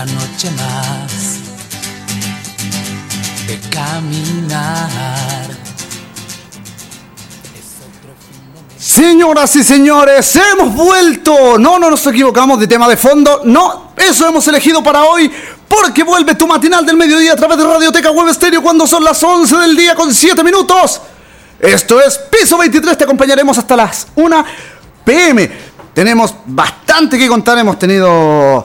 noche más de caminar. Señoras y señores, hemos vuelto. No, no nos equivocamos de tema de fondo. No, eso hemos elegido para hoy. Porque vuelve tu matinal del mediodía a través de Radioteca Web Estéreo cuando son las 11 del día con 7 minutos. Esto es Piso 23. Te acompañaremos hasta las 1 pm. Tenemos bastante que contar. Hemos tenido.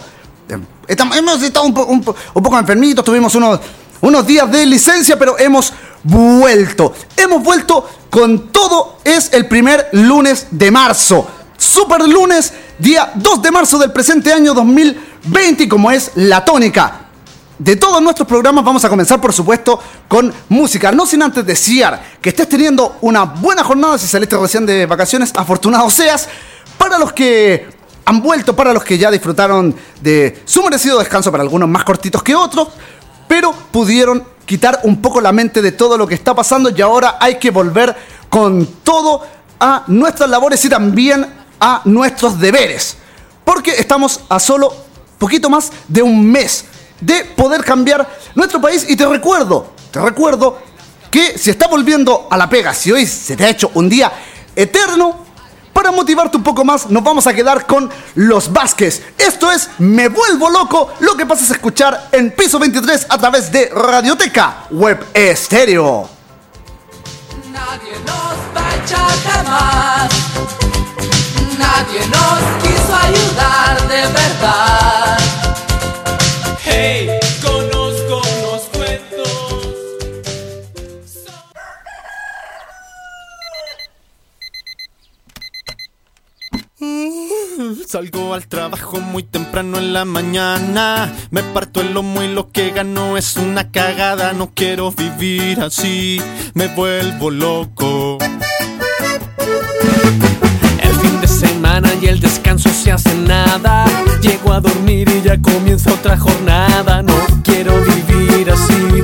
Hemos estado un, poco enfermitos. Tuvimos unos, unos días de licencia, pero hemos vuelto. Hemos vuelto con todo. Es el primer lunes de marzo. Super lunes, día 2 de marzo del presente año 2020, como es la tónica. De todos nuestros programas vamos a comenzar, por supuesto, con música. No sin antes desear que estés teniendo una buena jornada si saliste recién de vacaciones. Afortunado seas. Para los que han vuelto, para los que ya disfrutaron de su merecido descanso, para algunos más cortitos que otros, pero pudieron quitar un poco la mente de todo lo que está pasando y ahora hay que volver con todo a nuestras labores y también a nuestros deberes. Porque estamos a solo poquito más de un mes de poder cambiar nuestro país y te recuerdo, te recuerdo que si estás volviendo a la pega, si hoy se te ha hecho un día eterno, para motivarte un poco más, nos vamos a quedar con los Vázquez. Esto es Me Vuelvo Loco. Lo que pasa es escuchar en piso 23 a través de Radioteca Web Estéreo. Nadie nos va a echar jamás. Nadie nos quiso ayudar de verdad. Hey. Salgo al trabajo muy temprano en la mañana. Me parto el lomo y lo que gano es una cagada. No quiero vivir así, me vuelvo loco. El fin de semana y el descanso se hace nada. Llego a dormir y ya comienza otra jornada. No quiero vivir así,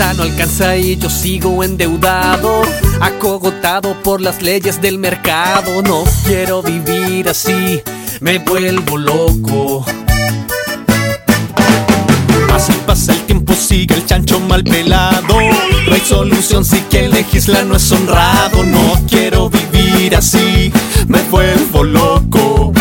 no alcanza y yo sigo endeudado, acogotado por las leyes del mercado. No quiero vivir así, me vuelvo loco. Pasa y pasa el tiempo, sigue el chancho mal pelado. No hay solución si quien legisla no es honrado. No quiero vivir así, me vuelvo loco.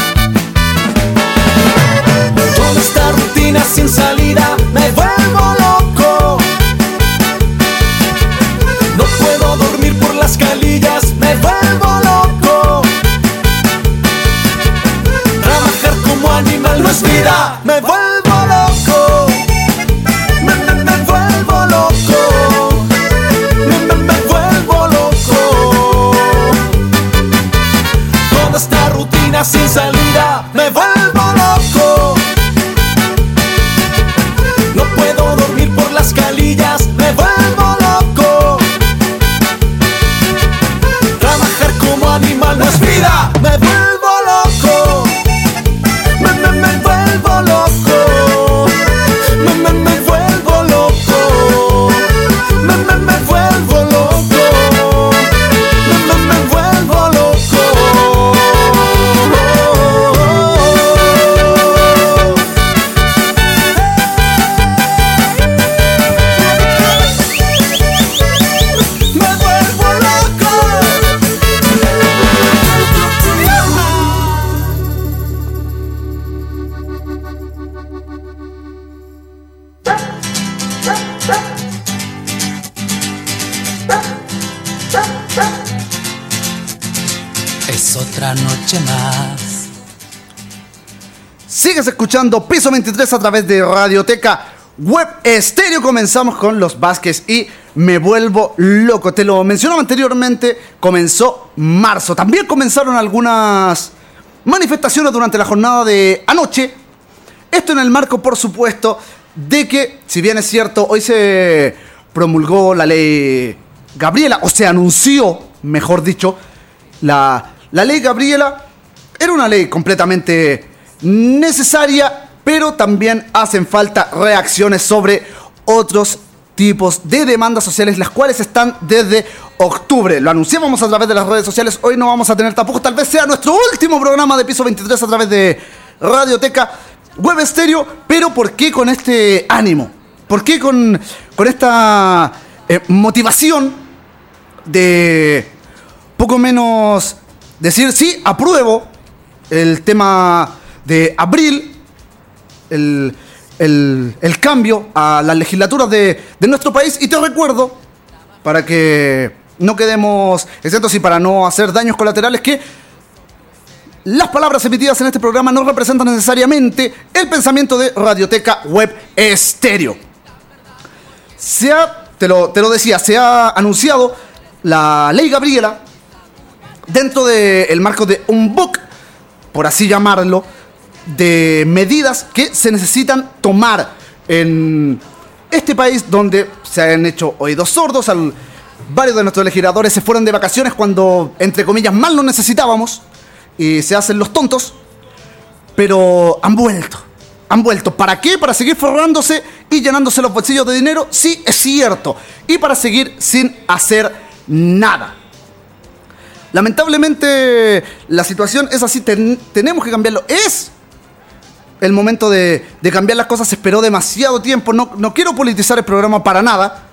Escuchando Piso 23 a través de Radioteca Web Estéreo. Comenzamos con los Vázquez y me vuelvo loco. Te lo mencionaba anteriormente, comenzó marzo. También comenzaron algunas manifestaciones durante la jornada de anoche. Esto en el marco, por supuesto, de que, si bien es cierto, hoy se promulgó la ley Gabriela, o se anunció, mejor dicho, la, la ley Gabriela era una ley completamente necesaria, pero también hacen falta reacciones sobre otros tipos de demandas sociales, las cuales están desde octubre. Lo anunciábamos a través de las redes sociales, hoy no vamos a tener tampoco, tal vez sea nuestro último programa de piso 23 a través de Radioteca Web Estéreo, pero ¿por qué con este ánimo? ¿Por qué con, con esta eh, motivación de poco menos decir, sí, apruebo el tema de abril, el, el, el cambio a las legislaturas de, de nuestro país. Y te recuerdo, para que no quedemos exentos y para no hacer daños colaterales, que las palabras emitidas en este programa no representan necesariamente el pensamiento de Radioteca Web Estéreo. Se ha, te lo, te lo decía, se ha anunciado la ley Gabriela dentro del marco de un book, por así llamarlo, de medidas que se necesitan tomar en este país donde se han hecho oídos sordos. Al, varios de nuestros legisladores se fueron de vacaciones cuando, entre comillas, mal lo necesitábamos y se hacen los tontos, pero han vuelto. Han vuelto. ¿Para qué? Para seguir forrándose y llenándose los bolsillos de dinero. Sí, es cierto. Y para seguir sin hacer nada. Lamentablemente la situación es así, ten- tenemos que cambiarlo. Es el momento de, de cambiar las cosas, se esperó demasiado tiempo, no, no quiero politizar el programa para nada,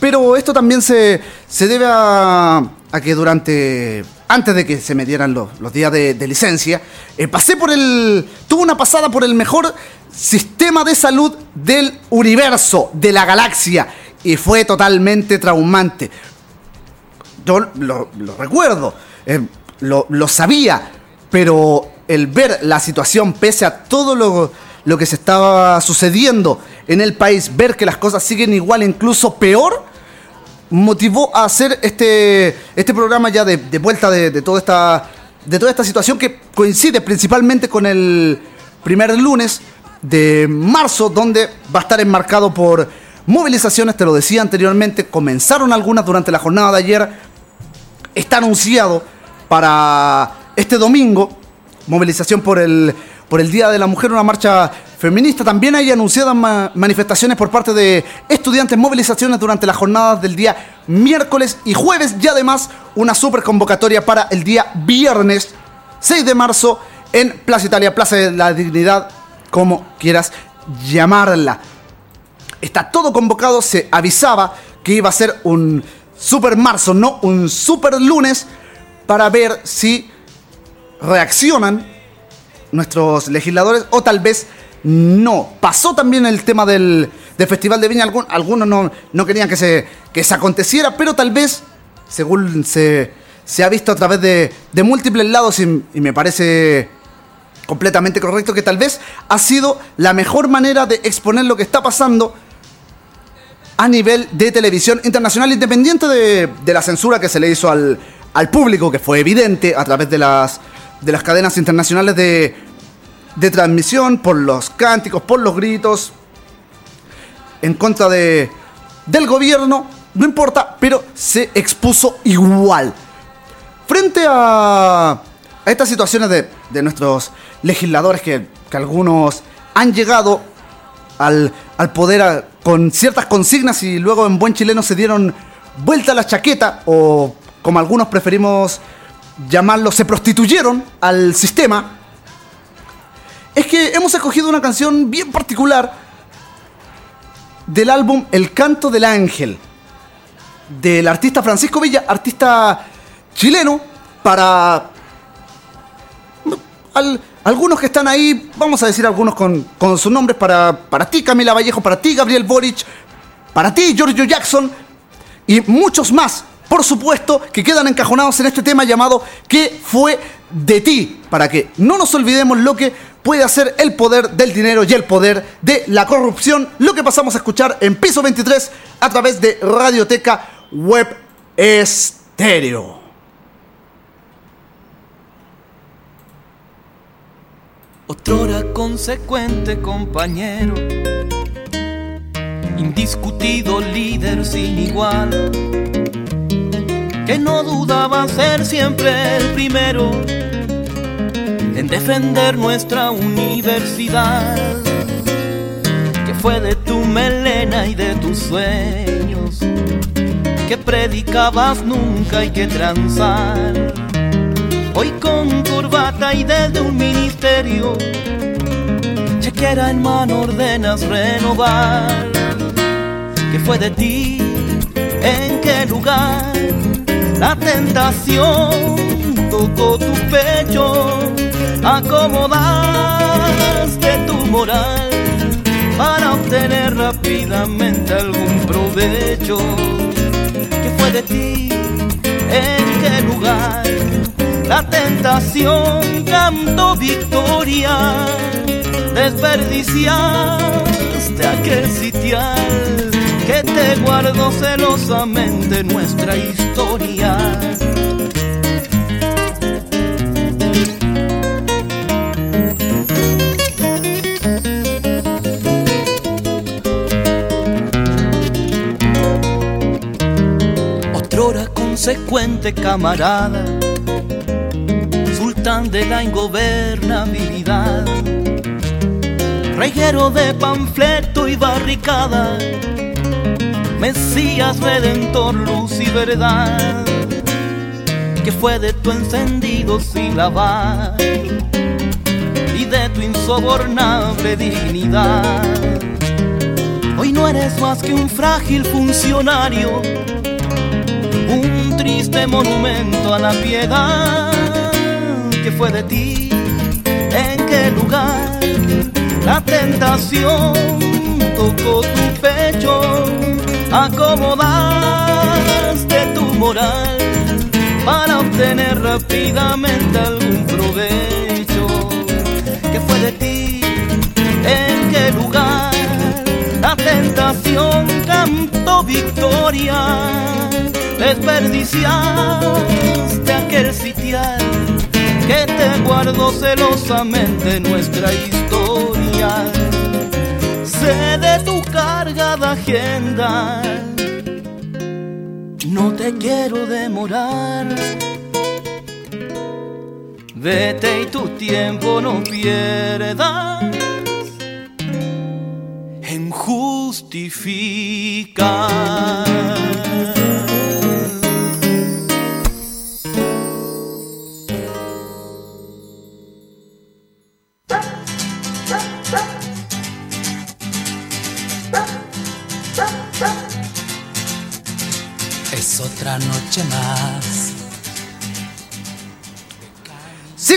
pero esto también se, se debe a, a que durante, antes de que se me dieran los, los días de, licencia, eh, pasé por el, tuve una pasada por el mejor sistema de salud del universo, de la galaxia, y fue totalmente traumante. Yo lo, lo recuerdo, eh, lo, lo sabía, pero el ver la situación, pese a todo lo, lo que se estaba sucediendo en el país, ver que las cosas siguen igual, incluso peor, motivó a hacer este, este programa ya de, vuelta de, de toda esta, de toda esta situación que coincide principalmente con el primer lunes de marzo, donde va a estar enmarcado por movilizaciones, te lo decía anteriormente, comenzaron algunas durante la jornada de ayer, está anunciado para este domingo, movilización por el, por el Día de la Mujer, una marcha feminista. También hay anunciadas ma- manifestaciones por parte de estudiantes, movilizaciones durante las jornadas del día miércoles y jueves y además una super convocatoria para el día viernes 6 de marzo en Plaza Italia, Plaza de la Dignidad, como quieras llamarla. Está todo convocado, se avisaba que iba a ser un super marzo, no un super lunes, para ver si reaccionan nuestros legisladores o tal vez no. Pasó también el tema del, del Festival de Viña, Algun- algunos no, no querían que se, que se aconteciera, pero tal vez, según se, se ha visto a través de, múltiples lados y, y me parece completamente correcto que tal vez ha sido la mejor manera de exponer lo que está pasando a nivel de televisión internacional, independiente de, de la censura que se le hizo al, al público, que fue evidente a través de las, de las cadenas internacionales de, de transmisión, por los cánticos, por los gritos, en contra de, del gobierno, no importa, pero se expuso igual. Frente a, a estas situaciones de, de nuestros legisladores que, que algunos han llegado al, al poder con ciertas consignas y luego en buen chileno se dieron vuelta a la chaqueta o como algunos preferimos llamarlo, se prostituyeron al sistema, es que hemos escogido una canción bien particular del álbum El Canto del Ángel, del artista Francisco Villa, artista chileno, para al- algunos que están ahí, vamos a decir algunos con, con sus nombres, para, para ti Camila Vallejo, para ti Gabriel Boric, para ti Giorgio Jackson y muchos más, por supuesto, que quedan encajonados en este tema llamado ¿Qué fue de ti? Para que no nos olvidemos lo que puede hacer el poder del dinero y el poder de la corrupción. Lo que pasamos a escuchar en piso 23 a través de Radioteca Web Estéreo. Otrora consecuente compañero, indiscutido líder sin igual, que no dudaba ser siempre el primero en defender nuestra universidad, que fue de tu melena y de tus sueños, que predicabas nunca hay que transar. Hoy con corbata y desde un ministerio, chequera en mano ordenas renovar. que fue de ti? ¿En qué lugar? La tentación tocó tu pecho acomodaste tu moral para obtener rápidamente algún provecho. ¿Qué fue de ti? ¿En qué lugar? La tentación cantó victoria, desperdiciaste aquel sitial que te guardó celosamente nuestra historia. consecuente camarada, sultán de la ingobernabilidad, reguero de panfleto y barricada, Mesías redentor, luz y verdad, que fue de tu encendido sin y de tu insobornable dignidad. Hoy no eres más que un frágil funcionario triste monumento a la piedad que fue de ti, en qué lugar la tentación tocó tu pecho, acomodaste tu moral para obtener rápidamente algún provecho. Que fue de ti, en qué lugar la tentación cantó victoria. Desperdiciaste aquel sitial que te guardó celosamente nuestra historia. Sé de tu agenda, no te quiero demorar. Vete y tu tiempo no pierdas en justificar.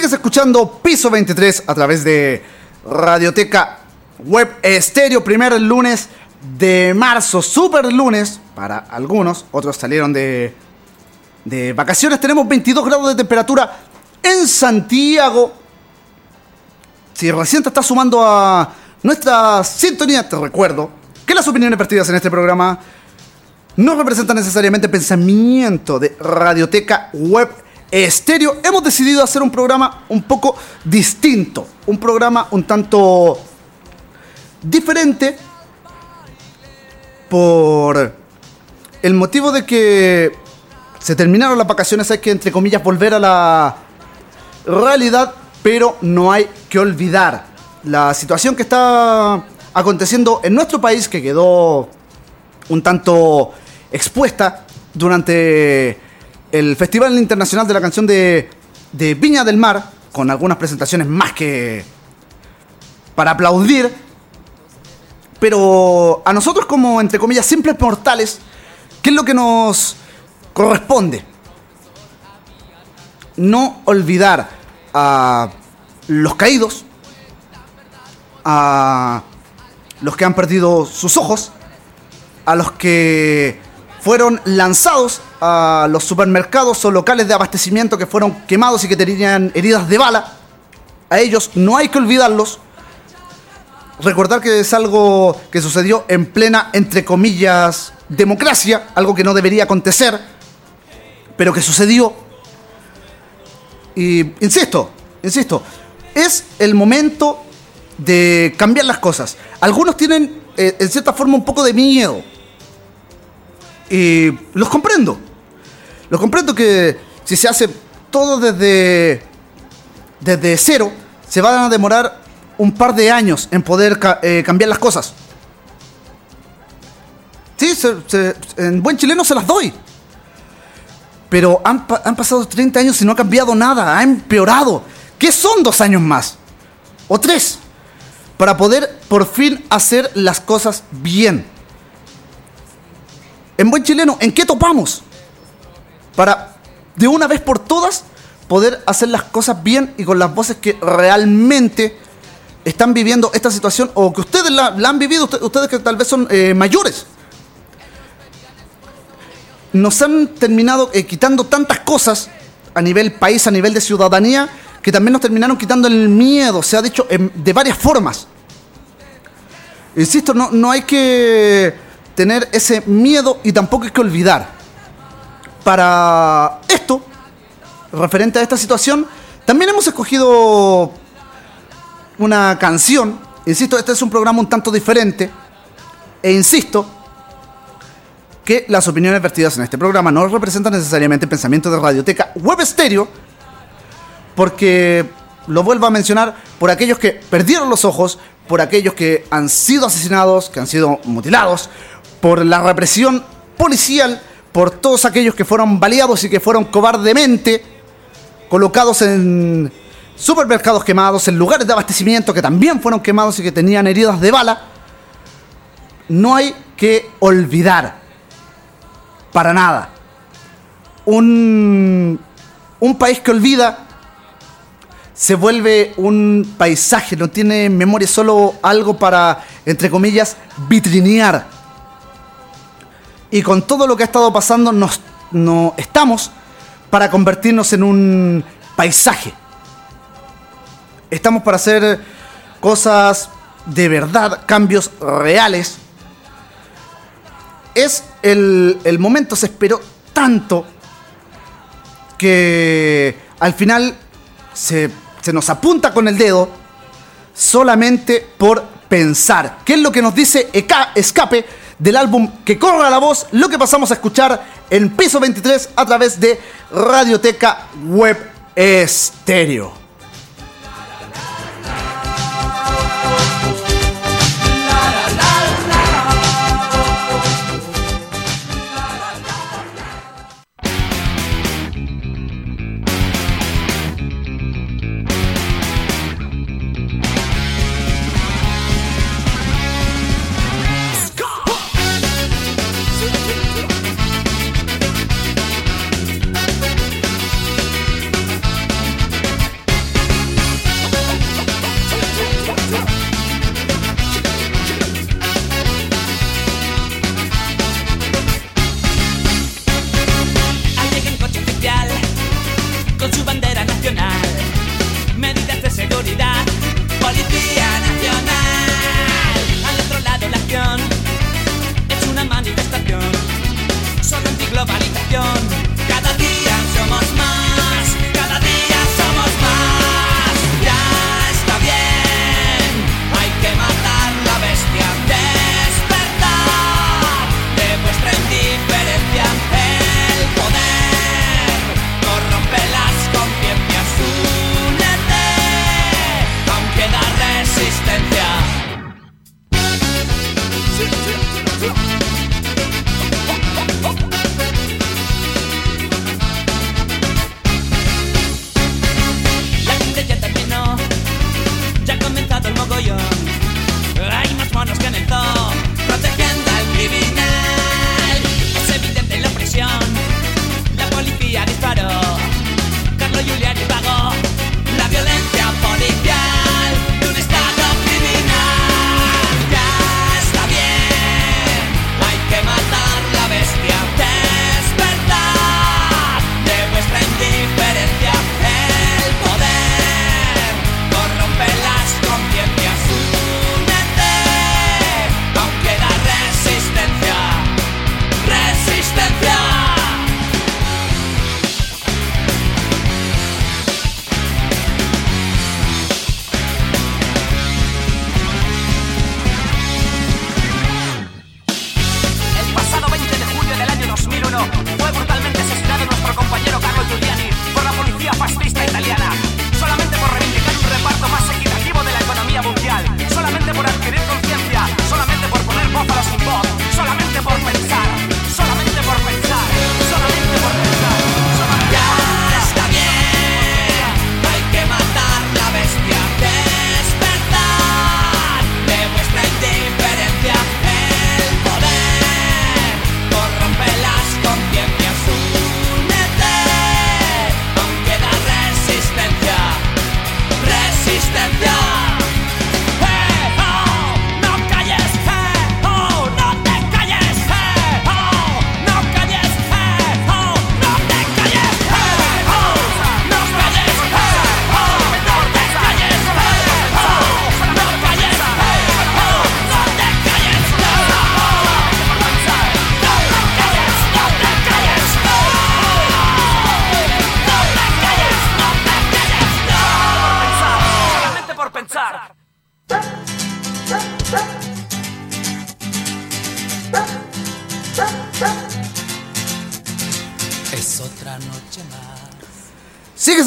Sigues escuchando Piso 23 a través de Radioteca Web Estéreo, primer lunes de marzo, super lunes para algunos, otros salieron de, de vacaciones. Tenemos 22 grados de temperatura en Santiago. Si recién te estás sumando a nuestra sintonía, te recuerdo que las opiniones partidas en este programa no representa necesariamente pensamiento de Radioteca Web Estéreo. Hemos decidido hacer un programa un poco distinto, un programa un tanto diferente por el motivo de que se terminaron las vacaciones, hay que entre comillas volver a la realidad, pero no hay que olvidar la situación que está aconteciendo en nuestro país que quedó un tanto expuesta durante el Festival Internacional de la Canción de, Viña del Mar, con algunas presentaciones más que para aplaudir. Pero a nosotros como, entre comillas, simples mortales, ¿qué es lo que nos corresponde? No olvidar a los caídos, a los que han perdido sus ojos, a los que fueron lanzados a los supermercados o locales de abastecimiento que fueron quemados y que tenían heridas de bala. a ellos no hay que olvidarlos. Recordar que es algo que sucedió en plena, entre comillas, democracia, algo que no debería acontecer, pero que sucedió. Y insisto, insisto, es el momento de cambiar las cosas. Algunos tienen, eh, en cierta forma, un poco de miedo. Y los comprendo. Los comprendo que si se hace todo desde, desde cero, se van a demorar un par de años en poder eh, cambiar las cosas. Sí, en buen chileno se las doy. Pero han, han pasado 30 años y no ha cambiado nada, ha empeorado. ¿Qué son dos años más? ¿O tres? Para poder por fin hacer las cosas bien. En buen chileno, ¿en qué topamos? Para de una vez por todas poder hacer las cosas bien y con las voces que realmente están viviendo esta situación o que ustedes la, han vivido, usted- ustedes que tal vez son eh, mayores. Nos han terminado eh, quitando tantas cosas a nivel país, a nivel de ciudadanía, que también nos terminaron quitando el miedo, se ha dicho en- de varias formas. Insisto, no, no hay que tener ese miedo y tampoco hay que olvidar. Para esto, referente a esta situación, también hemos escogido una canción. Insisto, este es un programa un tanto diferente. E insisto que las opiniones vertidas en este programa no representan necesariamente el pensamiento de Radioteca Web Stereo, porque lo vuelvo a mencionar por aquellos que perdieron los ojos, por aquellos que han sido asesinados, que han sido mutilados, por la represión policial, por todos aquellos que fueron baleados y que fueron cobardemente colocados en supermercados quemados, en lugares de abastecimiento que también fueron quemados y que tenían heridas de bala, no hay que olvidar para nada. Un, un país que olvida se vuelve un paisaje, no tiene memoria, solo algo para, entre comillas, vitrinear. Y con todo lo que ha estado pasando, nos, no estamos para convertirnos en un paisaje. Estamos para hacer cosas de verdad, cambios reales. Es el, el momento, se esperó tanto que al final se, se nos apunta con el dedo solamente por pensar. ¿Qué es lo que nos dice Escape del álbum Que corra la voz? Lo que pasamos a escuchar en piso 23 a través de Radioteca Web Estéreo.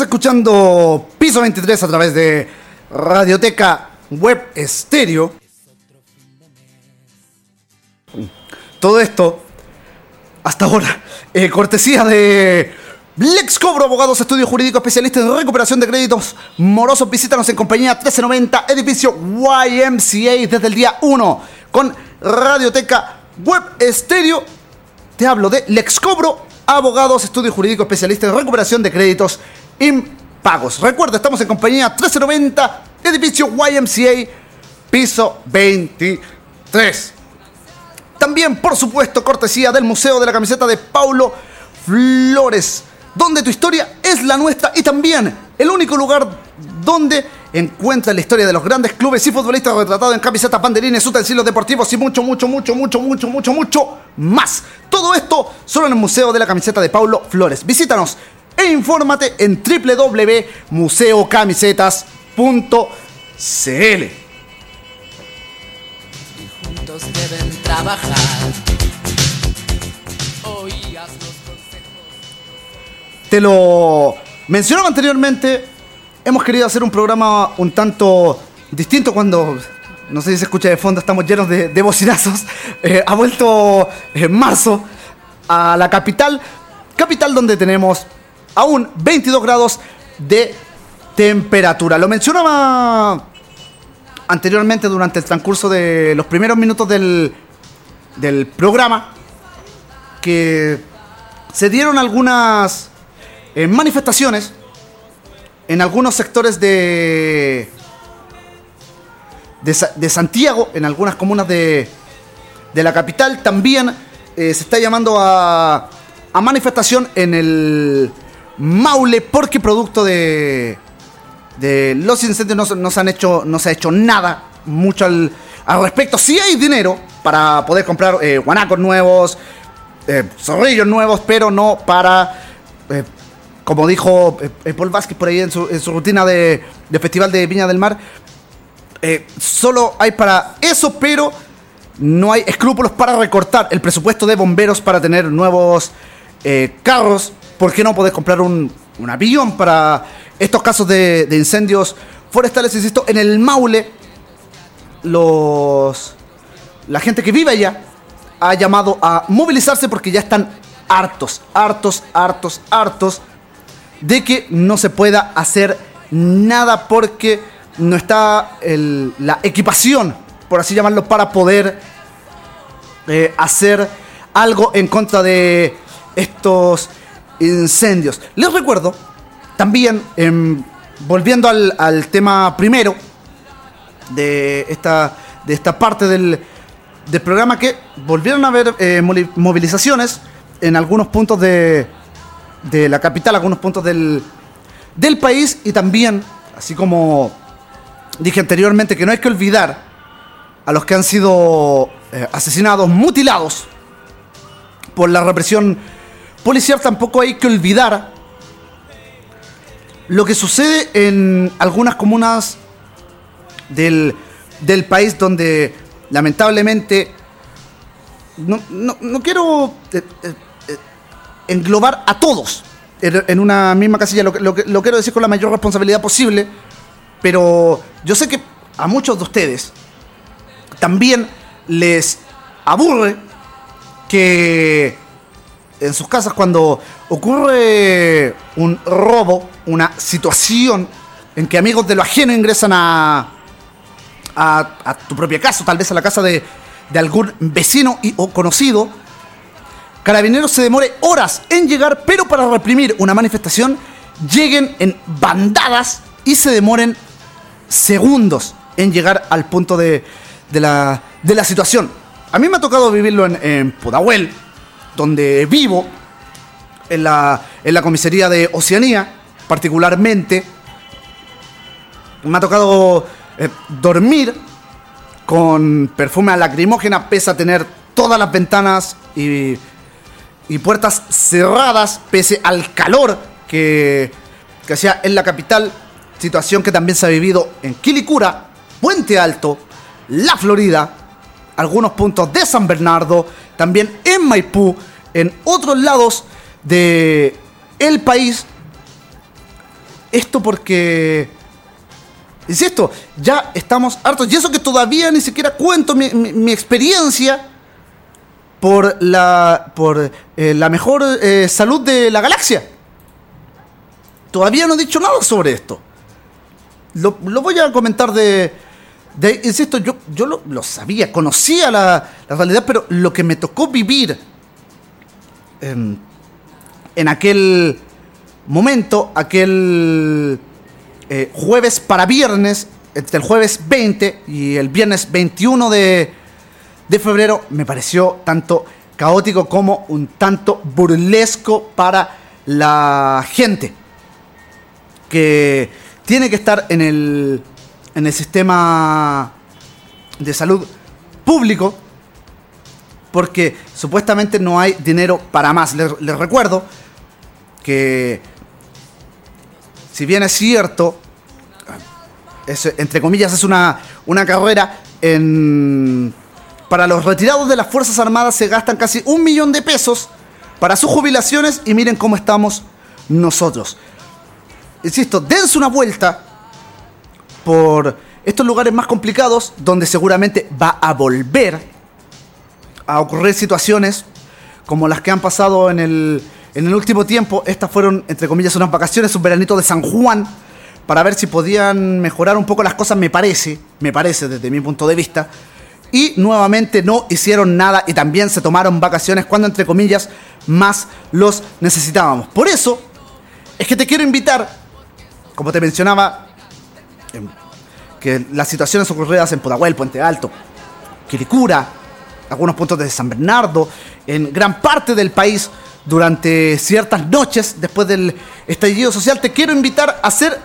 Escuchando Piso 23 a través de Radioteca Web Estéreo. Todo esto, hasta ahora, eh, cortesía de Lex Cobro, abogados, estudio jurídico, especialista en recuperación de créditos morosos. Visítanos en compañía 1390, edificio YMCA, desde el día 1, con Radioteca Web Estéreo. Te hablo de Lex Cobro, abogados, estudio jurídico, especialista en recuperación de créditos impagos. Recuerda, estamos en compañía 1390, edificio YMCA, piso 23. También, por supuesto, cortesía del Museo de la Camiseta de Paulo Flores, donde tu historia es la nuestra y también el único lugar donde encuentras la historia de los grandes clubes y futbolistas retratados en camisetas, banderines, utensilios deportivos y mucho, mucho, mucho, mucho, mucho, mucho, mucho más. Todo esto solo en el Museo de la Camiseta de Paulo Flores. Visítanos e infórmate en www.museocamisetas.cl. juntos deben trabajar. Oías los consejos. Te lo mencionaba anteriormente, hemos querido hacer un programa un tanto distinto cuando, no sé si se escucha de fondo, estamos llenos de, de bocinazos. Eh, ha vuelto en marzo a la capital, capital donde tenemos aún 22 grados de temperatura. Lo mencionaba anteriormente durante el transcurso de los primeros minutos del, del programa que se dieron algunas eh, manifestaciones en algunos sectores de, de, de Santiago, en algunas comunas de, de la capital. También eh, se está llamando a, a manifestación en el Maule porque producto de, de los incendios no, se- han hecho, no se ha hecho nada mucho al, respecto. Sí hay dinero para poder comprar eh, guanacos nuevos, eh, zorrillos nuevos, pero no para, eh, como dijo Paul Vázquez por ahí en su, rutina de, Festival de Viña del Mar, solo hay para eso, pero no hay escrúpulos para recortar el presupuesto de bomberos para tener nuevos carros. ¿Por qué no podés comprar un, un avión para estos casos de, de incendios forestales? Insisto, en el Maule, los la gente que vive allá ha llamado a movilizarse porque ya están hartos, hartos, hartos, hartos de que no se pueda hacer nada porque no está la equipación, por así llamarlo, para poder eh, hacer algo en contra de estos incendios. Les recuerdo, también, em, volviendo al, tema primero de esta, de esta parte del, del programa, que volvieron a haber eh, movilizaciones en algunos puntos de, de la capital, algunos puntos del, del país y también, así como dije anteriormente, que no hay que olvidar a los que han sido eh, asesinados, mutilados por la represión policial, tampoco hay que olvidar lo que sucede en algunas comunas del, del país donde lamentablemente no, no- no quiero eh, eh, eh, englobar a todos en, una misma casilla, lo, lo quiero decir con la mayor responsabilidad posible, pero yo sé que a muchos de ustedes también les aburre que en sus casas cuando ocurre un robo, una situación en que amigos de lo ajeno ingresan a, tu propia casa, tal vez a la casa de, de algún vecino y, o conocido, Carabineros se demore horas en llegar, pero para reprimir una manifestación lleguen en bandadas y se demoren segundos en llegar al punto de, de la, de la situación. A mí me ha tocado vivirlo en, en Pudahuel, donde vivo, en la, en la comisaría de Oceanía, particularmente. Me ha tocado eh, dormir con perfume a lacrimógena, pese a tener todas las ventanas y, y puertas cerradas, pese al calor que, que hacía en la capital. Situación que también se ha vivido en Quilicura, Puente Alto, La Florida, algunos puntos de San Bernardo, también en Maipú, en otros lados de el país esto porque, insisto, ya estamos hartos. Y eso que todavía ni siquiera cuento mi, experiencia por la, por, eh, la mejor eh, salud de la galaxia. Todavía no he dicho nada sobre esto. Lo voy a comentar de, de- insisto, yo, yo lo, sabía, conocía la, la realidad, pero lo que me tocó vivir en, en aquel momento, aquel eh, jueves para viernes, entre el jueves 20 y el viernes 21 de, de febrero, me pareció tanto caótico como un tanto burlesco para la gente que tiene que estar en el, en el sistema de salud público porque supuestamente no hay dinero para más. Les, recuerdo que si bien es cierto, es, entre comillas es una, una carrera en... Para los retirados de las Fuerzas Armadas se gastan casi un millón de pesos para sus jubilaciones y miren cómo estamos nosotros. Insisto, dense una vuelta por estos lugares más complicados donde seguramente va a volver a ocurrir situaciones como las que han pasado en el, en el último tiempo. Estas fueron, entre comillas, unas vacaciones, un veranito de San Juan, para ver si podían mejorar un poco las cosas, me parece, me parece desde mi punto de vista. Y nuevamente no hicieron nada y también se tomaron vacaciones cuando, entre comillas, más los necesitábamos. Por eso es que te quiero invitar, como te mencionaba, em, que las situaciones ocurridas en Pudahuel, Puente Alto, Quilicura, algunos puntos de San Bernardo, en gran parte del país durante ciertas noches después del estallido social, te quiero invitar a hacer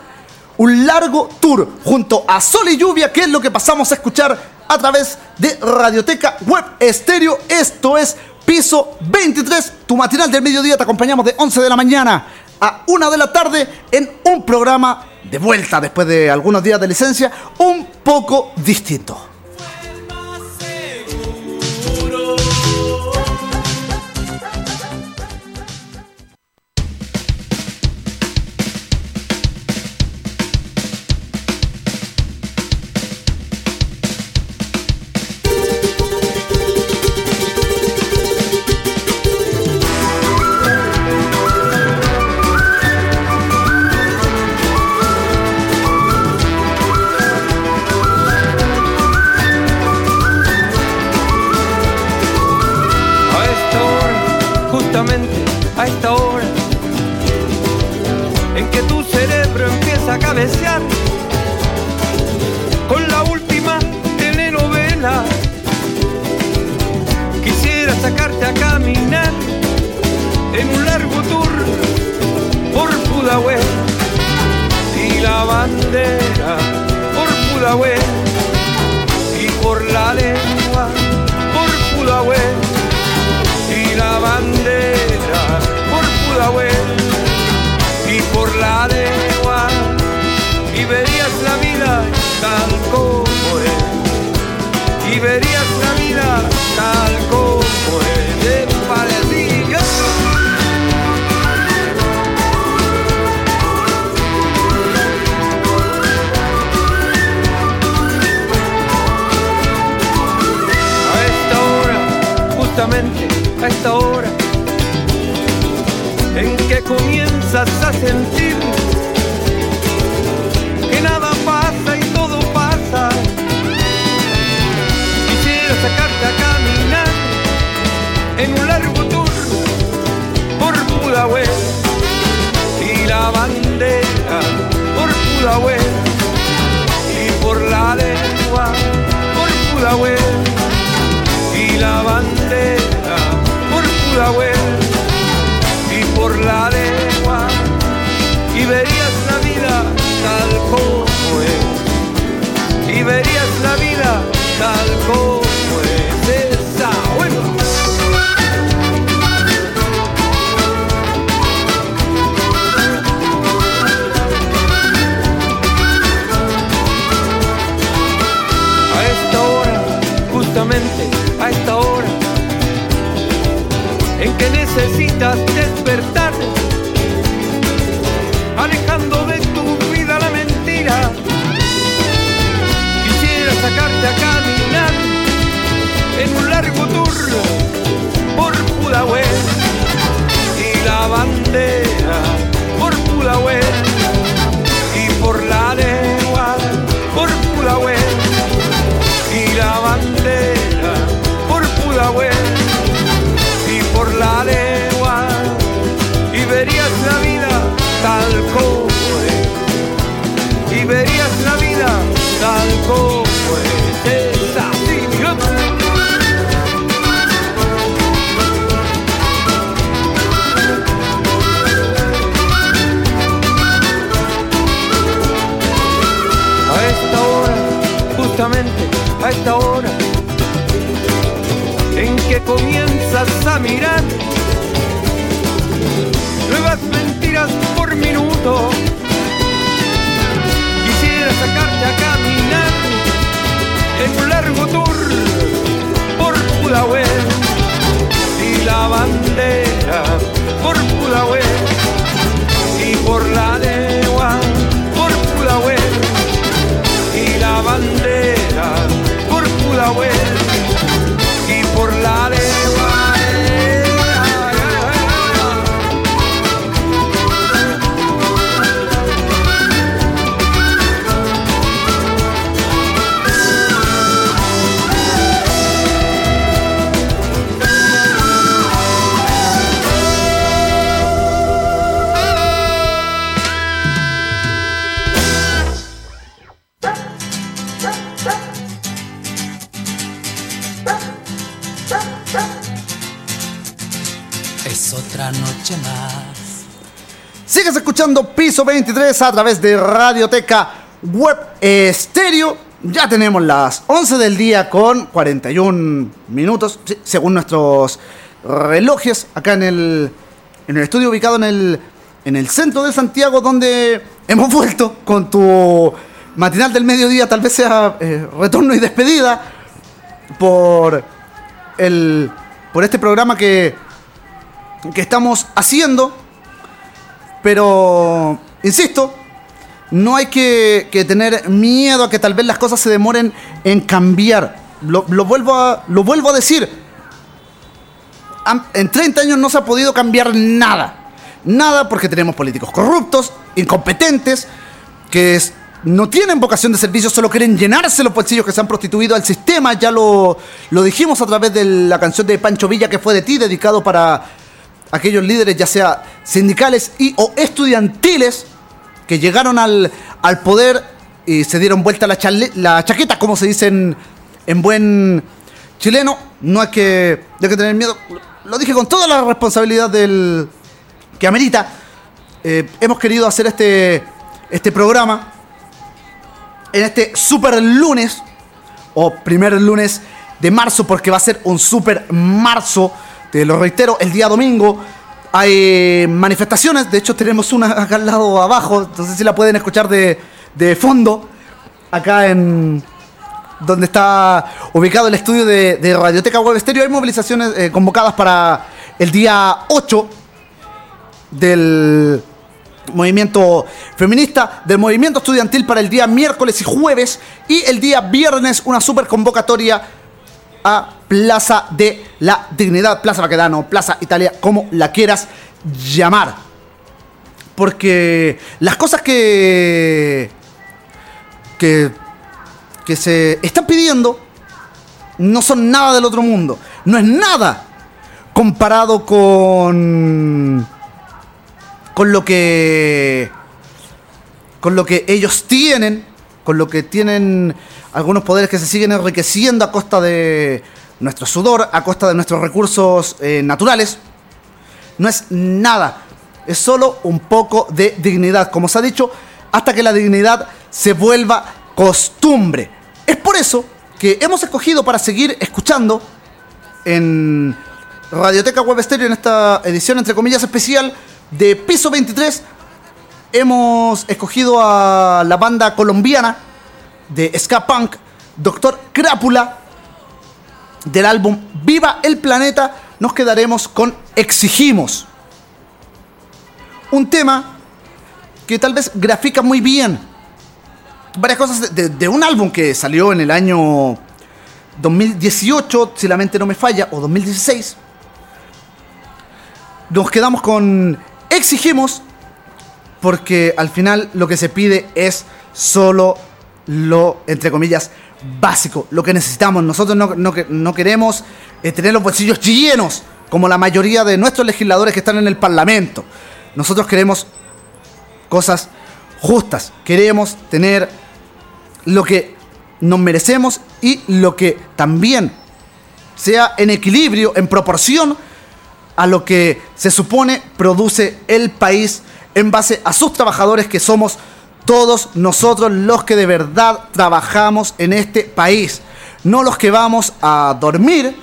un largo tour junto a Sol y Lluvia, que es lo que pasamos a escuchar a través de Radioteca Web Estéreo. Esto es Piso 23, tu matinal del mediodía. Te acompañamos de 11 de la mañana a 1 de la tarde en un programa de vuelta después de algunos días de licencia, un poco distinto. bandera por Pudahuel. Comienzas a mirar nuevas mentiras por minuto. Quisiera sacarte a caminar en un largo tour por Pudahuel y la bandera por Pudahuel y por la legua escuchando Piso 23 a través de Radioteca Web Estéreo. Ya tenemos las 11 del día con 41 minutos, según nuestros relojes, acá en el, en el estudio ubicado en el, en el centro de Santiago, donde hemos vuelto con tu matinal del mediodía, tal vez sea eh, retorno y despedida por, el, por este programa que, que estamos haciendo. Pero, insisto, no hay que, tener miedo a que tal vez las cosas se demoren en cambiar. Lo, lo vuelvo, a, lo vuelvo a decir. En 30 años no se ha podido cambiar nada. Nada porque tenemos políticos corruptos, incompetentes, que no tienen vocación de servicio, solo quieren llenarse los bolsillos que se han prostituido al sistema. Ya lo, lo dijimos a través de la canción de Pancho Villa que fue de ti, dedicado para aquellos líderes, ya sea sindicales y o estudiantiles, que llegaron al, al poder y se dieron vuelta la, chale- la chaqueta, como se dice en, en buen chileno. No hay que, hay que tener miedo. Lo dije con toda la responsabilidad del que amerita. Eh, hemos querido hacer este, este programa en este super lunes o primer lunes de marzo, porque va a ser un super marzo. Te lo reitero, el día domingo hay manifestaciones. De hecho, tenemos una acá al lado abajo. No sé si la pueden escuchar de, de fondo. Acá en donde está ubicado el estudio de, de Radioteca Web Stereo. Hay movilizaciones eh, convocadas para el día 8 del movimiento feminista, del movimiento estudiantil para el día miércoles y jueves y el día viernes una super convocatoria a Plaza de la Dignidad, Plaza Baquedano, Plaza Italia, como la quieras llamar. Porque las cosas que que que se están pidiendo no son nada del otro mundo, no es nada comparado con con lo que con lo que ellos tienen, con lo que tienen algunos poderes que se siguen enriqueciendo a costa de nuestro sudor, a costa de nuestros recursos eh, naturales. No es nada, es solo un poco de dignidad, como se ha dicho, hasta que la dignidad se vuelva costumbre. Es por eso que hemos escogido para seguir escuchando en Radioteca Web Stereo en esta edición entre comillas especial de Piso 23 hemos escogido a la banda colombiana de ska punk Doctor Crápula del álbum Viva el Planeta nos quedaremos con Exigimos un tema que tal vez grafica muy bien varias cosas de, un álbum que salió en el año 2018, si la mente no me falla, o 2016. Nos quedamos con exigimos porque al final lo que se pide es solo lo, entre comillas, básico, lo que necesitamos. Nosotros no, no no queremos eh, tener los bolsillos llenos como la mayoría de nuestros legisladores que están en el Parlamento. Nosotros queremos cosas justas, queremos tener lo que nos merecemos y lo que también sea en equilibrio, en proporción a lo que se supone produce el país en base a sus trabajadores que somos todos nosotros los que de verdad trabajamos en este país. No los que vamos a dormir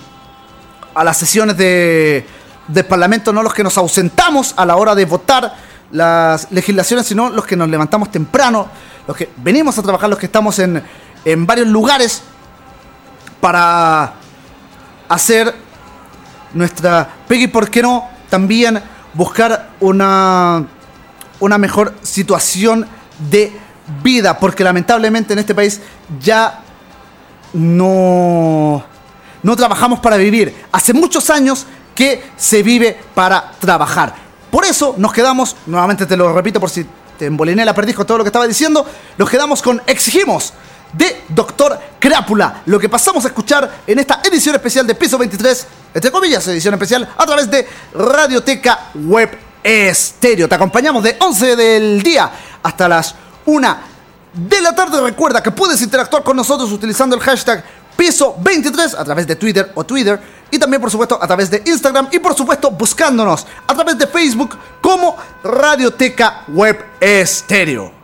a las sesiones de, del Parlamento, no los que nos ausentamos a la hora de votar las legislaciones, sino los que nos levantamos temprano, los que venimos a trabajar, los que estamos en, en varios lugares para hacer nuestra pega y, ¿por qué no? También buscar una, una mejor situación de vida, porque lamentablemente en este país ya no, no trabajamos para vivir. Hace muchos años que se vive para trabajar. Por eso nos quedamos, nuevamente te lo repito por si te emboliné la perdiz con todo lo que estaba diciendo, nos quedamos con Exigimos de Doctor Crápula, lo que pasamos a escuchar en esta edición especial de Piso 23, entre comillas, edición especial, a través de Radioteca Web Estéreo. Te acompañamos de 11 del día hasta las 1 de la tarde. Recuerda que puedes interactuar con nosotros utilizando el hashtag Piso 23 a través de Twitter o Twitter y también por supuesto a través de Instagram y por supuesto buscándonos a través de Facebook como Radioteca Web Estéreo.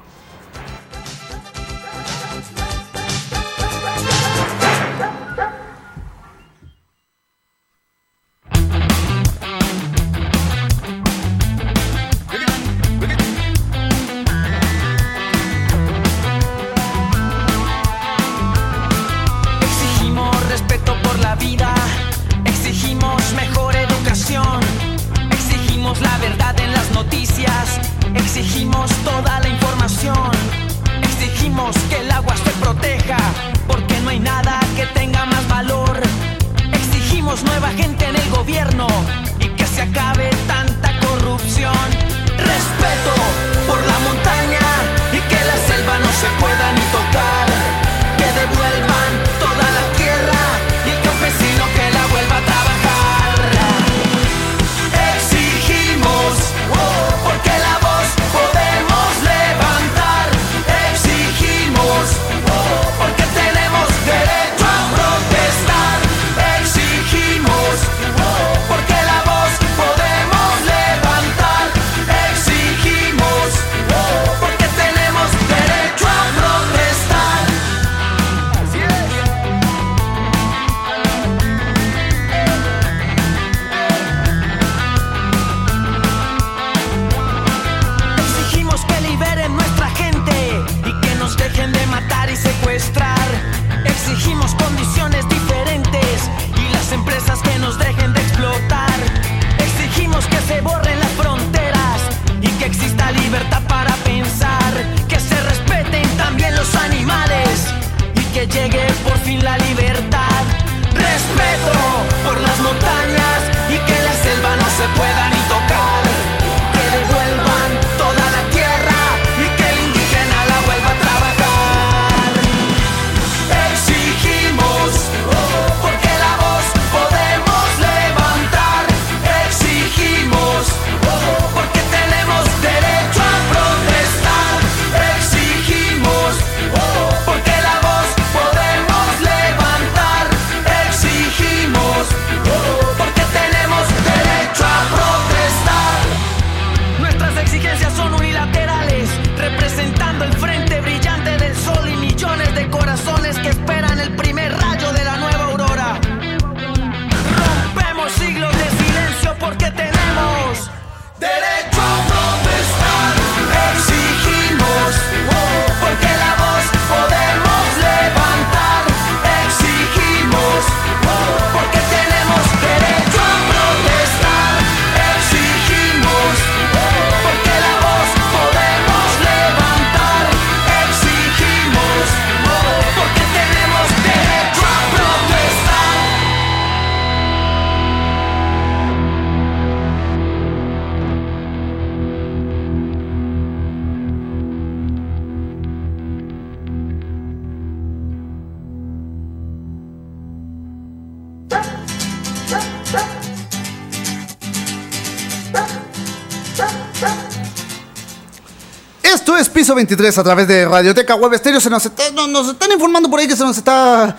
23 a través de Radioteca Web Estéreo. Se nos, está- no- nos están informando por ahí que se nos está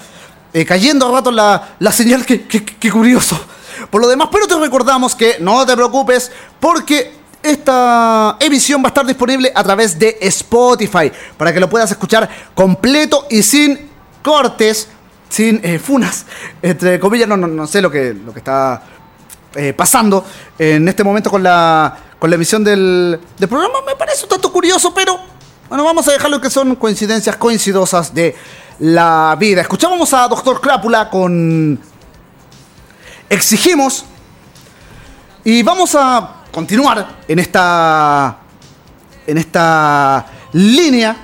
eh, cayendo a rato la, la señal. Qué- qué curioso. Por lo demás, pero te recordamos que no te preocupes porque esta emisión va a estar disponible a través de Spotify para que lo puedas escuchar completo y sin cortes, sin eh, funas, entre comillas, no, no, no sé lo que, lo que está eh, pasando en este momento con la, con la emisión del, del programa. Me parece un tanto curioso, pero bueno, vamos a dejarlo que son coincidencias coincidosas de la vida. Escuchábamos a Doctor Crápula con Exigimos y vamos a continuar en esta en esta línea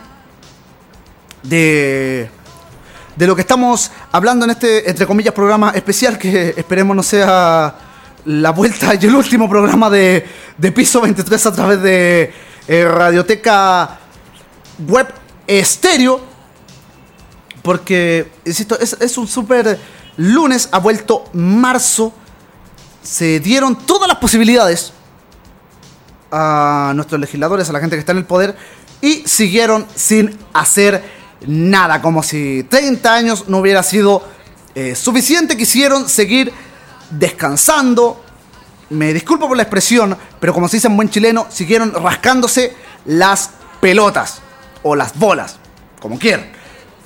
de de lo que estamos hablando en este entre comillas programa especial que esperemos no sea la vuelta y el último programa de, de piso 23 a través de eh, radioteca web estéreo porque insisto es, un super lunes ha vuelto marzo se dieron todas las posibilidades a nuestros legisladores, a la gente que está en el poder, y siguieron sin hacer nada, como si 30 años no hubiera sido eh, suficiente, quisieron seguir descansando. Me disculpo por la expresión, pero como se dice en buen chileno, siguieron rascándose las pelotas o las bolas, como quieran.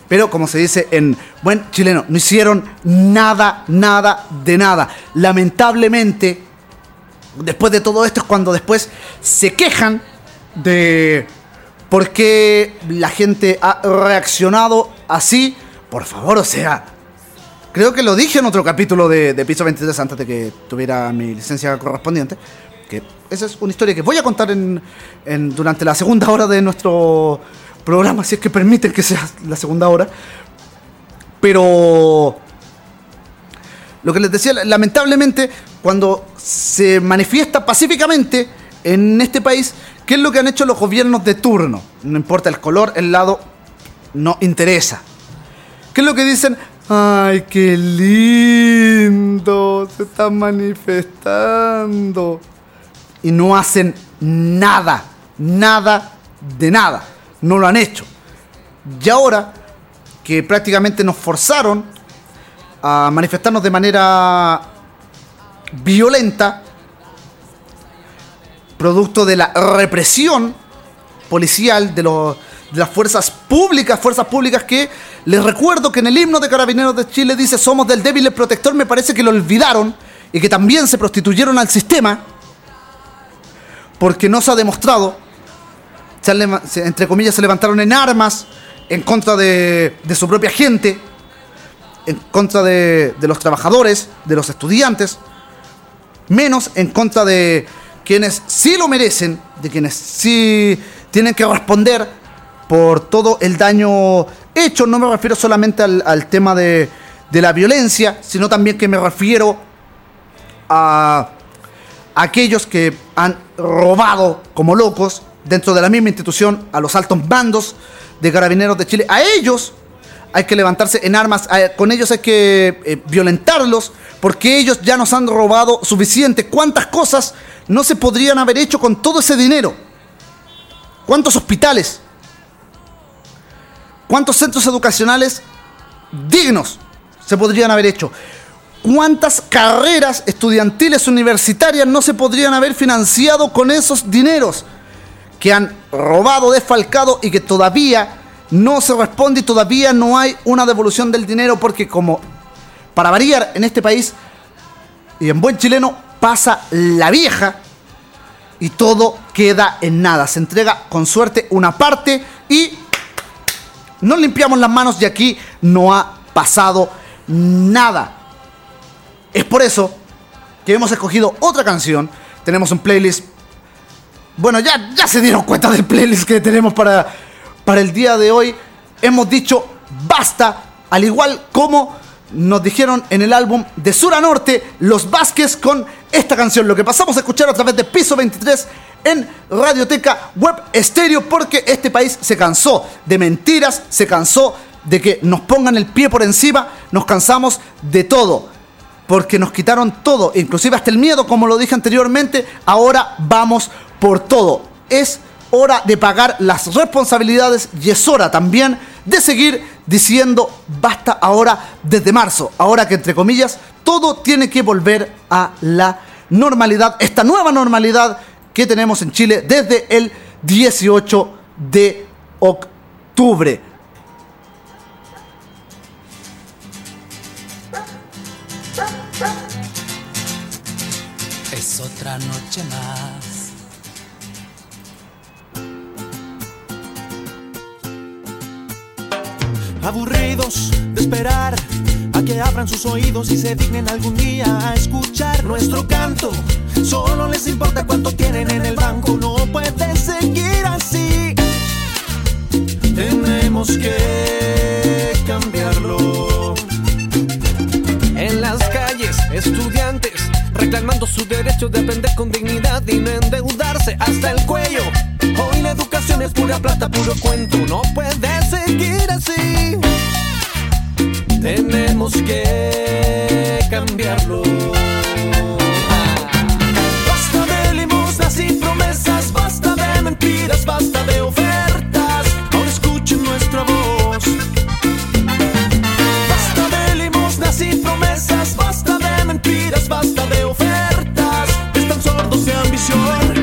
Pero como se dice en buen chileno, no hicieron nada, nada de nada. Lamentablemente, después de todo esto es cuando después se quejan de por qué la gente ha reaccionado así. Por favor, o sea, creo que lo dije en otro capítulo de, de Piso 23 antes de que tuviera mi licencia correspondiente. Que esa es una historia que voy a contar en, en- durante la segunda hora de nuestro programa, si es que permiten que sea la segunda hora. Pero lo que les decía, lamentablemente, cuando se manifiesta pacíficamente en este país, ¿qué es lo que han hecho los gobiernos de turno? No importa el color, el lado, no interesa. ¿Qué es lo que dicen? Ay, qué lindo, se están manifestando. Y no hacen nada, nada de nada. No lo han hecho. Y ahora que prácticamente nos forzaron a manifestarnos de manera violenta, producto de la represión policial de, los- de las fuerzas públicas, fuerzas públicas que les recuerdo que en el himno de Carabineros de Chile dice somos del débil el protector, me parece que lo olvidaron y que también se prostituyeron al sistema porque no se ha demostrado, se entre comillas se levantaron en armas en contra de, de su propia gente, en contra de, de los trabajadores, de los estudiantes, menos en contra de quienes sí lo merecen, de quienes sí tienen que responder por todo el daño hecho. No me refiero solamente al, al tema de, de la violencia, sino también que me refiero a aquellos que han robado como locos dentro de la misma institución a los altos mandos de carabineros de Chile. A ellos hay que levantarse en armas, con ellos hay que eh, violentarlos, porque ellos ya nos han robado suficiente. ¿Cuántas cosas no se podrían haber hecho con todo ese dinero? ¿Cuántos hospitales? ¿Cuántos centros educacionales dignos se podrían haber hecho? ¿Cuántas carreras estudiantiles universitarias no se podrían haber financiado con esos dineros que han robado, desfalcado y que todavía no se responde y todavía no hay una devolución del dinero porque como para variar en este país y en buen chileno pasa la vieja y todo queda en nada. Se entrega con suerte una parte y nos limpiamos las manos y aquí no ha pasado nada. Es por eso que hemos escogido otra canción. Tenemos un playlist. Bueno, ya, ya se dieron cuenta del playlist que tenemos para, para el día de hoy. Hemos dicho basta, al igual como nos dijeron en el álbum de Sur a Norte, Los Vázquez con esta canción. Lo que pasamos a escuchar a través de Piso 23 en Radioteca Web Estéreo, porque este país se cansó de mentiras, se cansó de que nos pongan el pie por encima, nos cansamos de todo porque nos quitaron todo, inclusive hasta el miedo, como lo dije anteriormente, ahora vamos por todo. Es hora de pagar las responsabilidades y es hora también de seguir diciendo basta ahora desde marzo, ahora que entre comillas todo tiene que volver a la normalidad, esta nueva normalidad que tenemos en Chile desde el 18 de octubre. Es otra noche más. Aburridos de esperar a que abran sus oídos y se dignen algún día a escuchar nuestro canto. Solo les importa cuánto tienen en el banco, no puede seguir así. Tenemos que cambiarlo. En las calles, estudiantes reclamando su derecho de aprender con dignidad y no endeudarse hasta el cuello. Educación es pura plata, puro cuento, no puede seguir así. Tenemos que cambiarlo. Basta de limosnas y promesas, basta de mentiras, basta de ofertas. Ahora escuchen nuestra voz. Basta de limosnas y promesas, basta de mentiras, basta de ofertas. Están sordos de ambición.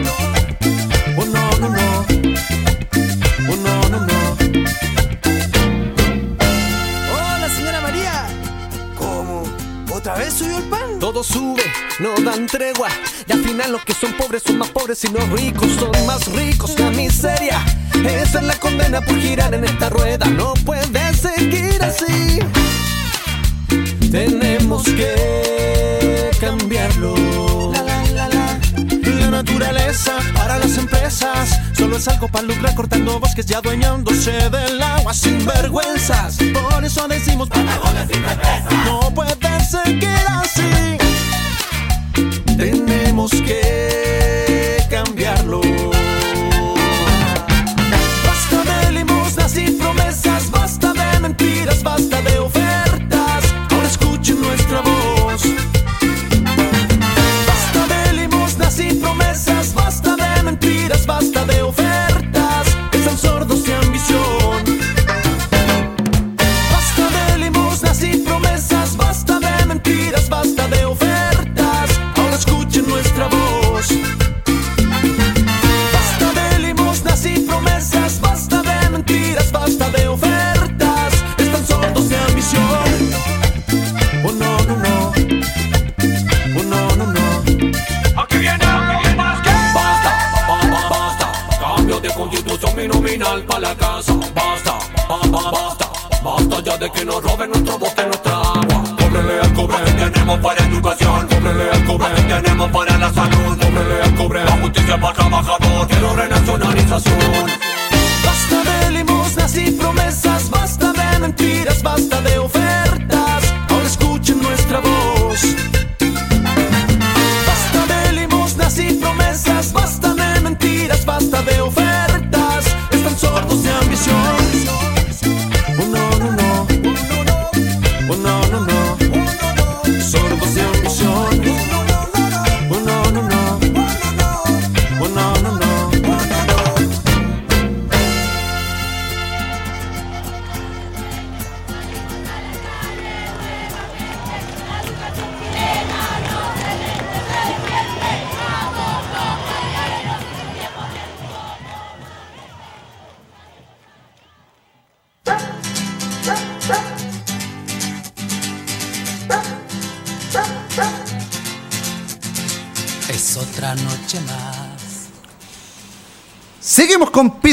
Todo sube, no dan tregua. Y al final los que son pobres son más pobres y los ricos son más ricos. La miseria, esa es la condena por girar en esta rueda. No puede seguir así. Tenemos que cambiarlo. La, naturaleza para las empresas solo es algo para lucrar cortando bosques y adueñándose del agua sin vergüenzas. Por eso decimos no puede seguir así. Tenemos que cambiarlo. Basta de limosnas y promesas, basta de mentiras, basta de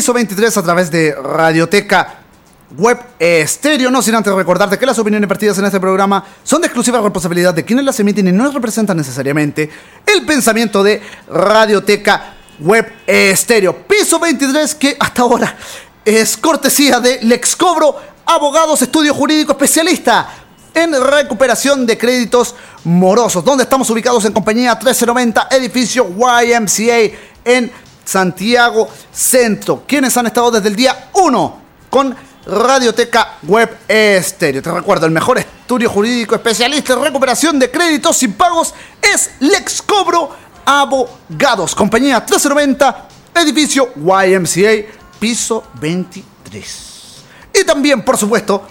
Piso 23 a través de Radioteca Web Estéreo. No sin antes recordarte que las opiniones vertidas en este programa son de exclusiva responsabilidad de quienes las emiten y no representan necesariamente el pensamiento de Radioteca Web Estéreo. Piso 23 que hasta ahora es cortesía de Lex Cobro, abogados, estudio jurídico especialista en recuperación de créditos morosos, donde estamos ubicados en compañía 1390, edificio YMCA en Santiago Centro. Quienes han estado desde el día 1 con Radioteca Web Estéreo. Te recuerdo, el mejor estudio jurídico especialista en recuperación de créditos sin pagos es Lex Cobro Abogados. Compañía 1390, edificio YMCA, piso 23. Y también, por supuesto,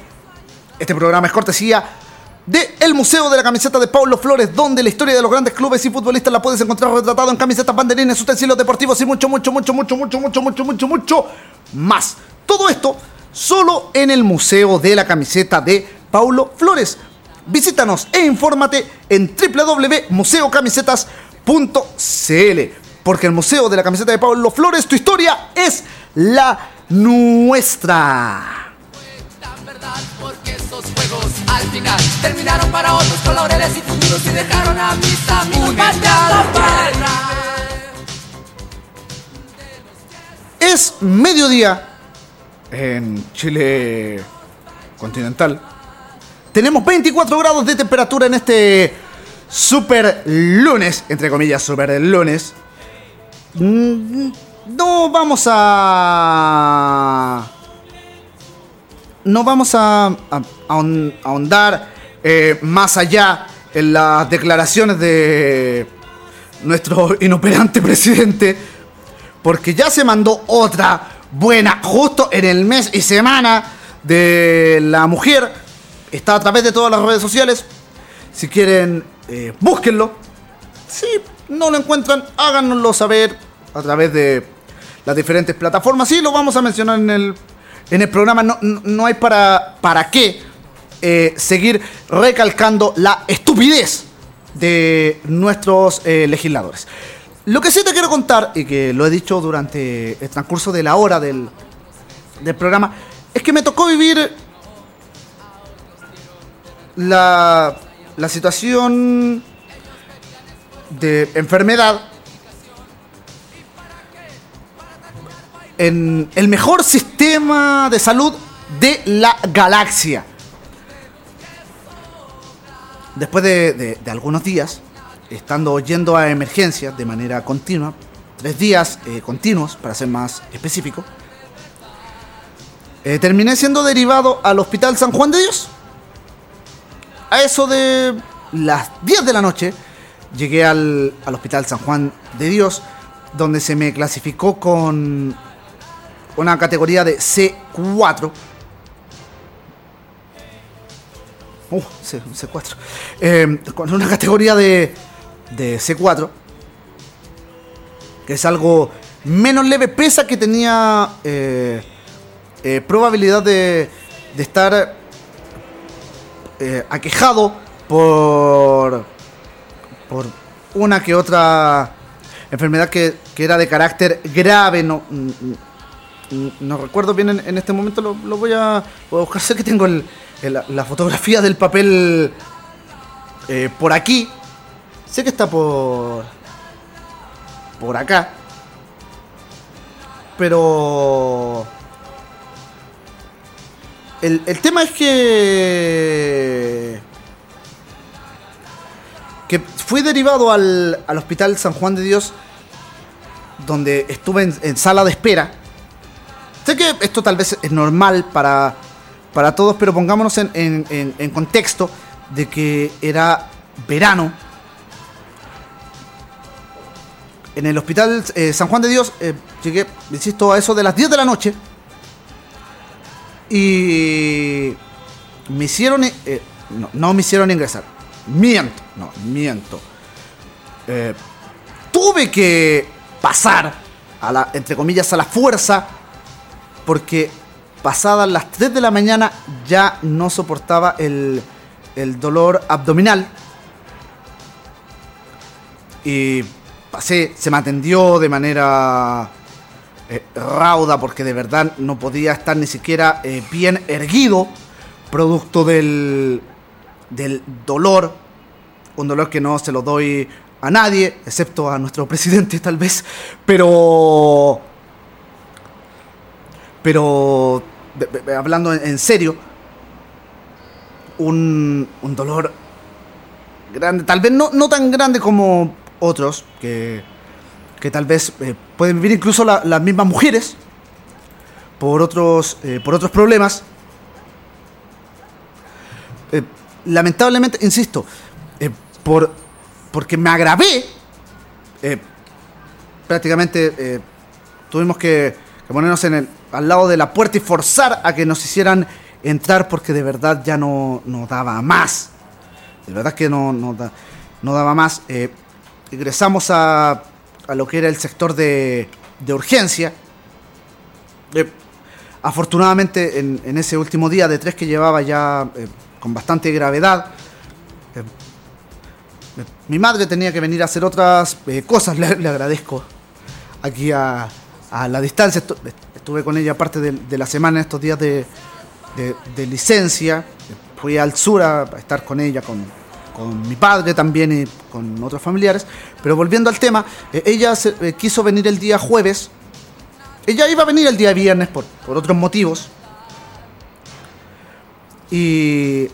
este programa es cortesía de el Museo de la Camiseta de Paulo Flores, donde la historia de los grandes clubes y futbolistas la puedes encontrar retratado en camisetas, banderines, utensilios deportivos y mucho, mucho, mucho, mucho, mucho, mucho, mucho, mucho, mucho más. Todo esto solo en el Museo de la Camiseta de Paulo Flores. Visítanos e infórmate en www.museocamisetas.cl porque el Museo de la Camiseta de Paulo Flores, tu historia es la nuestra. Al final terminaron para otros con laureles y futuros y dejaron a mis amigos Es mediodía en Chile continental. Tenemos 24 grados de temperatura en este super lunes, entre comillas, super lunes. Mm, No vamos a. No vamos a, a- a ahon- ahondar eh, más allá en las declaraciones de nuestro inoperante presidente, porque ya se mandó otra buena, justo en el mes y semana de la mujer. Está a través de todas las redes sociales. Si quieren, eh, búsquenlo. Si no lo encuentran, háganoslo saber a través de las diferentes plataformas. Sí, lo vamos a mencionar en el, en el programa. No, no- hay para, para qué eh, seguir recalcando la estupidez de nuestros eh, legisladores. Lo que sí te quiero contar, y que lo he dicho durante el transcurso de la hora del, del programa, es que me tocó vivir la, la situación de enfermedad en el mejor sistema de salud de la galaxia. Después de, algunos días, estando yendo a emergencias de manera continua, tres días eh, continuos, para ser más específico, eh, terminé siendo derivado al Hospital San Juan de Dios. A eso de las 10 de la noche, llegué al Hospital San Juan de Dios, donde se me clasificó con una categoría de C4. Uh, C, C4. Eh, con una categoría de, de C4. Que es algo menos leve, pesa que tenía eh, eh, probabilidad de, de estar eh, aquejado por, por una que otra enfermedad que, que era de carácter grave. No, no recuerdo bien en, en este momento, lo, voy, a, buscar. Sé que tengo el- la fotografía del papel eh, por aquí. Sé que está por. por acá. Pero. El, el tema es que. que fui derivado al, al Hospital San Juan de Dios, donde estuve en sala de espera. Sé que esto tal vez es normal para, para todos, pero pongámonos en, en- contexto de que era verano. En el Hospital eh, San Juan de Dios eh, llegué, insisto, a eso de las 10 de la noche. Y me hicieron... eh, no, no me hicieron ingresar. Miento, no, miento. Eh, tuve que pasar a la, entre comillas, a la fuerza, porque pasadas las 3 de la mañana ya no soportaba el, el dolor abdominal. Y pasé, se me atendió de manera eh, rauda, porque de verdad no podía estar ni siquiera eh, bien erguido, producto del, del dolor un dolor que no se lo doy a nadie, excepto a nuestro presidente tal vez, pero... Pero, hablando en, serio, un, un dolor grande, tal vez no, no tan grande como otros, que, que tal vez eh, pueden vivir incluso la- las mismas mujeres, por otros, eh, por otros problemas. Eh, lamentablemente, insisto, por, porque me agravé, prácticamente tuvimos que ponernos en el, al lado de la puerta y forzar a que nos hicieran entrar porque de verdad ya no, no daba más. de verdad que no, no, no daba más. Eh, ingresamos a, a lo que era el sector de, de urgencia. Eh, afortunadamente, en, ese último día de tres que llevaba ya eh, con bastante gravedad, eh, eh, mi madre tenía que venir a hacer otras eh, cosas, le, le agradezco aquí a, a la distancia. Estu- estuve con ella parte de, de la semana estos días de, licencia. Fui al sur a, estar con ella, con, mi padre también y con otros familiares. Pero volviendo al tema, eh, ella eh, quiso venir el día jueves. Ella iba a venir el día viernes por, por otros motivos. Y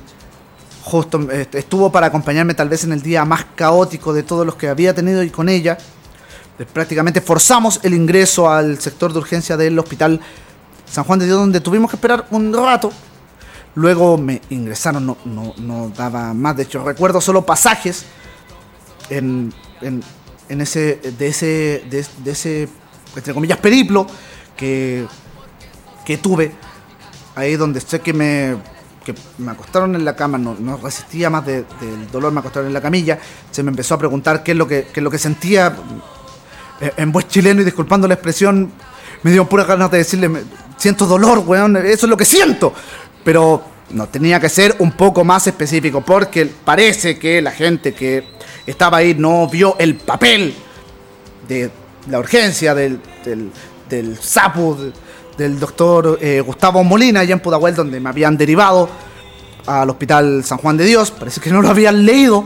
justo eh, estuvo para acompañarme tal vez en el día más caótico de todos los que había tenido y con ella. Eh, Prácticamente forzamos el ingreso al sector de urgencia del hospital San Juan de Dios, donde tuvimos que esperar un rato. Luego me ingresaron, no, no, no daba más. De hecho, recuerdo solo pasajes en, en, en ese, de ese, de, ese, entre comillas, periplo que, que tuve. Ahí donde sé que me, que me acostaron en la cama, no, no resistía más de- del dolor, me acostaron en la camilla. Se me empezó a preguntar qué es lo que, qué es lo que sentía en buen chileno y disculpando la expresión, me dio pura ganas de decirle, "Me- siento dolor, weón, eso es lo que siento. Pero no, tenía que ser un poco más específico, porque parece que la gente que estaba ahí no vio el papel de la urgencia del, del, del sapo de- del doctor eh, Gustavo Molina allá en Pudahuel, donde me habían derivado al hospital San Juan de Dios. Parece que no lo habían leído,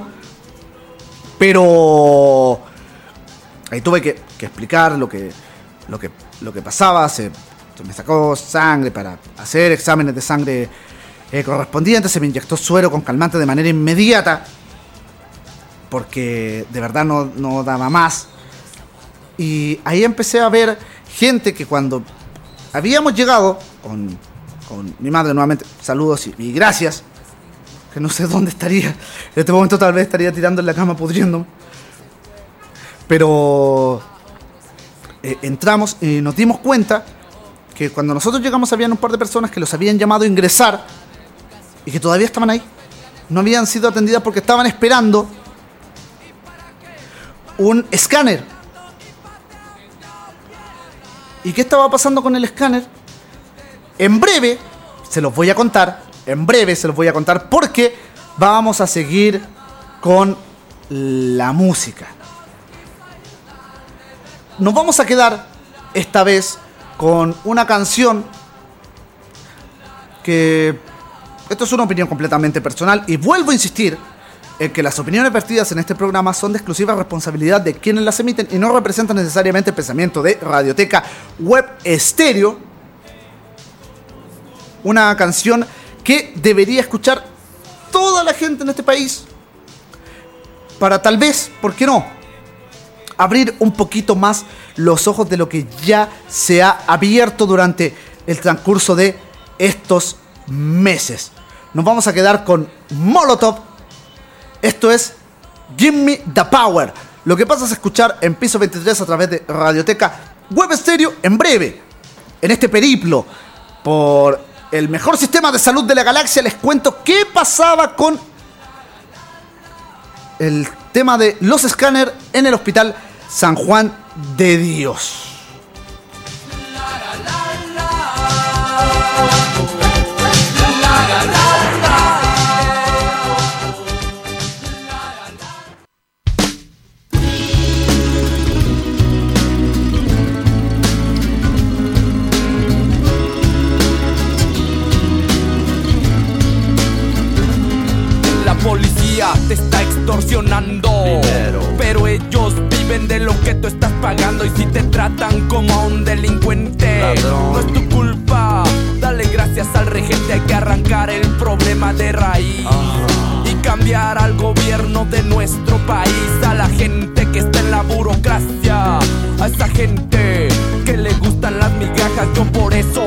pero ahí tuve que, que explicar lo que, lo que, lo que pasaba. Se, me sacó sangre para hacer exámenes de sangre eh, correspondientes. Se me inyectó suero con calmante de manera inmediata. Porque de verdad no, no daba más. Y ahí empecé a ver gente que cuando habíamos llegado con, con mi madre nuevamente, saludos y, y gracias. Que no sé dónde estaría. En este momento tal vez estaría tirando en la cama pudriéndome. Pero eh, entramos y nos dimos cuenta que cuando nosotros llegamos habían un par de personas que los habían llamado a ingresar y que todavía estaban ahí. No habían sido atendidas porque estaban esperando un escáner. ¿Y qué estaba pasando con el escáner? En breve se los voy a contar. En breve se los voy a contar porque vamos a seguir con la música. Nos vamos a quedar esta vez con una canción que esto es una opinión completamente personal y vuelvo a insistir en que las opiniones vertidas en este programa son de exclusiva responsabilidad de quienes las emiten y no representan necesariamente el pensamiento de Radioteca Web Estéreo. Una canción que debería escuchar toda la gente en este país para tal vez, ¿por qué no? Abrir un poquito más los ojos de lo que ya se ha abierto durante el transcurso de estos meses. Nos vamos a quedar con Molotov. Esto es Give Me the Power. Lo que pasa es escuchar en piso 23 a través de Radioteca Web Stereo en breve. En este periplo por el mejor sistema de salud de la galaxia les cuento qué pasaba con el tema de los escáneres en el hospital San Juan de Dios. La policía te está extorsionando. Pero ellos viven de lo que tú estás pagando. Y si te tratan como a un delincuente, no es tu culpa. Dale gracias al regente. Hay que arrancar el problema de raíz. Y cambiar al gobierno de nuestro país. A la gente que está en la burocracia. A esa gente que le gustan las migajas. Yo por eso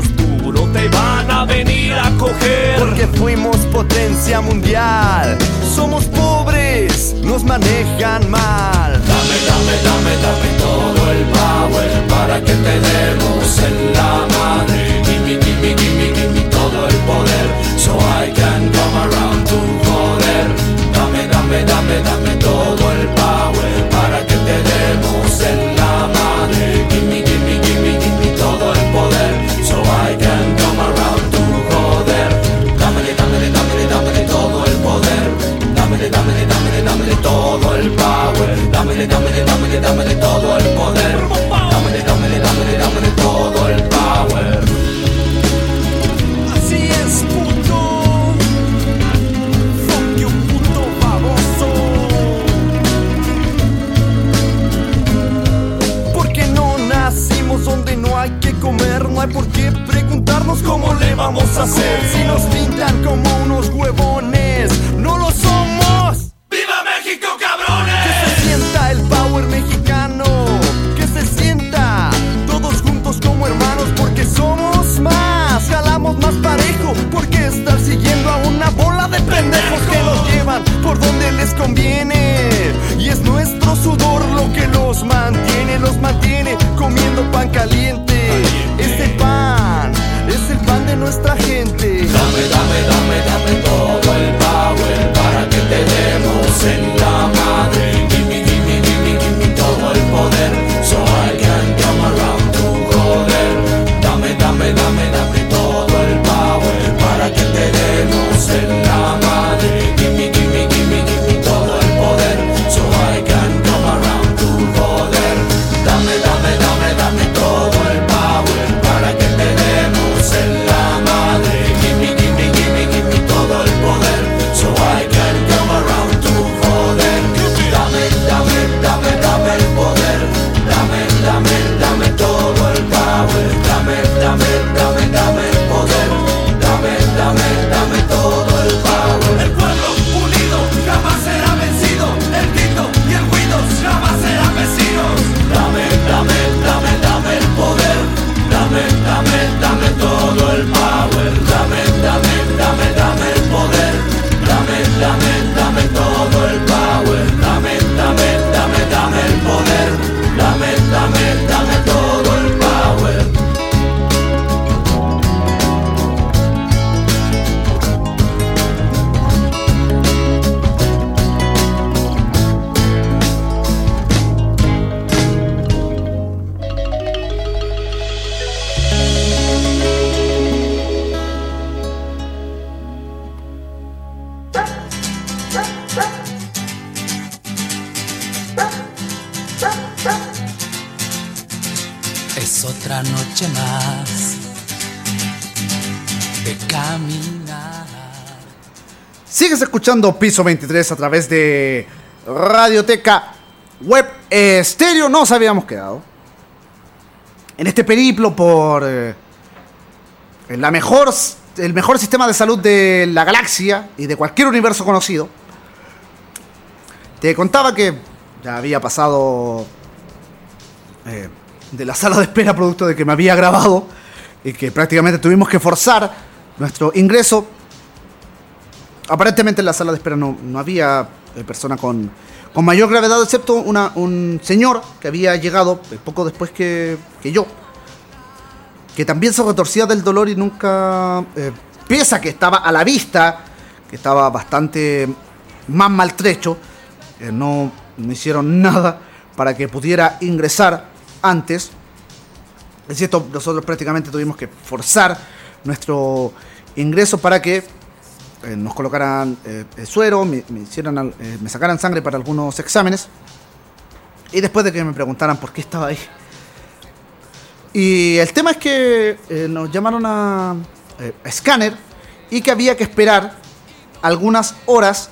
Más duro te van a venir a coger. Porque fuimos potencia mundial. Somos pobres, nos manejan mal. Dame, dame, dame, dame todo el power para que te demos en la madre. Gimme, gimme, gimme, gimme todo el poder so I can come around to joder. Dame, dame, dame, dame dámele, dámele, todo el poder. Dámele, dámele, dámele, dámele todo el power. Así es, puto. Fuck you, puto baboso. Porque no nacimos donde no hay que comer, no hay por qué preguntarnos cómo le vamos a hacer. Si nos pintan como unos huevones, somos más, jalamos más parejo, porque estar siguiendo a una bola de pendejos que nos llevan por donde les conviene. Y es nuestro sudor lo que los mantiene, los mantiene comiendo pan caliente. Escuchando Piso 23 a través de Radioteca Web Estéreo. Nos habíamos quedado en este periplo por eh, la mejor, el mejor sistema de salud de la galaxia y de cualquier universo conocido. Te contaba que ya había pasado eh, de la sala de espera producto de que me había grabado y que prácticamente tuvimos que forzar nuestro ingreso. Aparentemente en la sala de espera no, no había eh, persona con, con mayor gravedad, excepto una, un señor que había llegado eh, poco después que, que yo, que también se retorcía del dolor y nunca, eh, pese a que estaba a la vista, que estaba bastante más maltrecho, eh, no, no hicieron nada para que pudiera ingresar antes. Es cierto, nosotros prácticamente tuvimos que forzar nuestro ingreso para que eh, nos colocaran eh, el suero, me, me hicieran, eh, me sacaran sangre para algunos exámenes. Y después de que me preguntaran por qué estaba ahí. Y el tema es que eh, nos llamaron eh, a escáner y que había que esperar algunas horas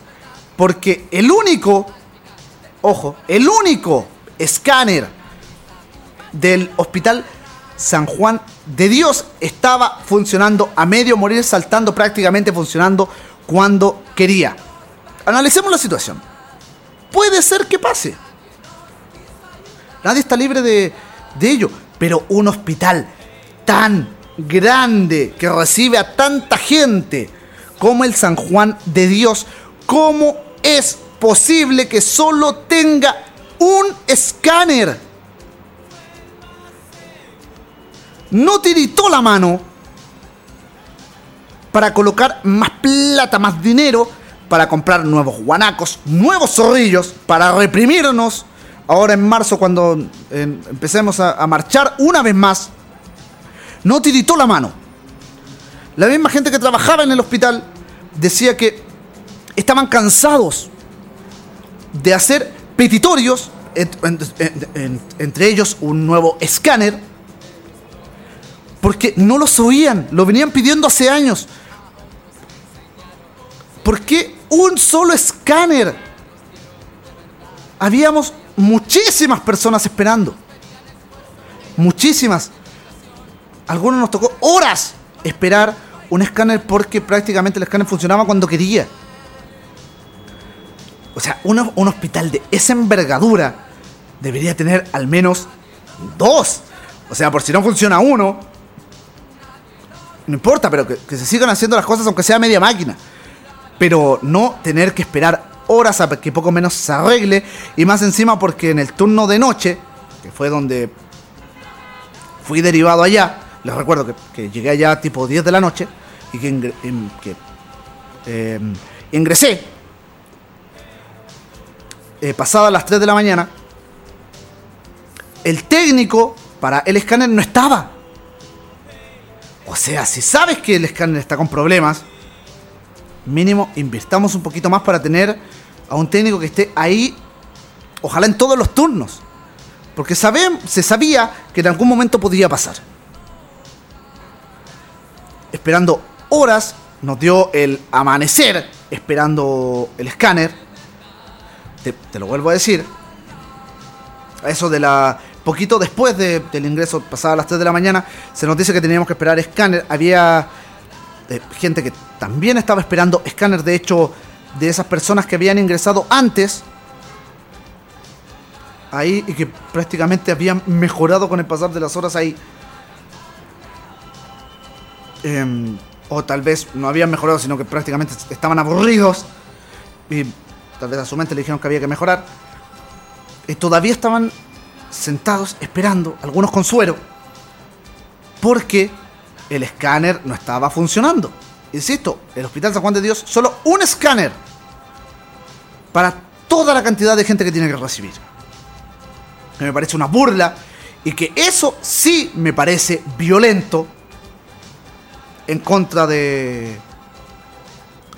porque el único, ojo, el único escáner del hospital San Juan de Dios estaba funcionando a medio morir, saltando prácticamente funcionando cuando quería. Analicemos la situación. Puede ser que pase. Nadie está libre de, de ello, pero un hospital tan grande que recibe a tanta gente como el San Juan de Dios, ¿cómo es posible que solo tenga un escáner? No tiritó la mano para colocar más plata, más dinero, para comprar nuevos guanacos, nuevos zorrillos, para reprimirnos. Ahora en marzo, cuando eh, empecemos a, marchar una vez más, no tiritó la mano. La misma gente que trabajaba en el hospital decía que estaban cansados de hacer petitorios, en- en- en- entre ellos un nuevo escáner, porque no los oían, lo venían pidiendo hace años. ¿Por qué un solo escáner? Habíamos muchísimas personas esperando. Muchísimas. Algunos nos tocó horas esperar un escáner porque prácticamente el escáner funcionaba cuando quería. O sea, un hospital de esa envergadura debería tener al menos dos. O sea, por si no funciona uno, no importa, pero que, se sigan haciendo las cosas aunque sea media máquina. Pero no tener que esperar horas a que poco menos se arregle. Y más encima porque en el turno de noche, que fue donde fui derivado allá, les recuerdo que, llegué allá tipo 10 de la noche y que, em, eh, ingresé eh, pasadas las 3 de la mañana. El técnico para el escáner no estaba. O sea, si sabes que el escáner está con problemas, mínimo invirtamos un poquito más para tener a un técnico que esté ahí, ojalá en todos los turnos. Porque sabe- se sabía que en algún momento podría pasar. Esperando horas, nos dio el amanecer esperando el escáner. Te, te lo vuelvo a decir. Eso de la. Poquito después de- del ingreso, pasada las 3 de la mañana, se nos dice que teníamos que esperar escáner. Había eh, gente que también estaba esperando escáner. De hecho, de esas personas que habían ingresado antes, ahí y que prácticamente habían mejorado con el pasar de las horas ahí. Em, o tal vez no habían mejorado, sino que prácticamente estaban aburridos. Y tal vez a su mente le dijeron que había que mejorar. Y todavía estaban sentados esperando, algunos con suero, porque el escáner no estaba funcionando. Insisto, el Hospital San Juan de Dios, solo un escáner para toda la cantidad de gente que tiene que recibir. Que me parece una burla y que eso sí me parece violento en contra de,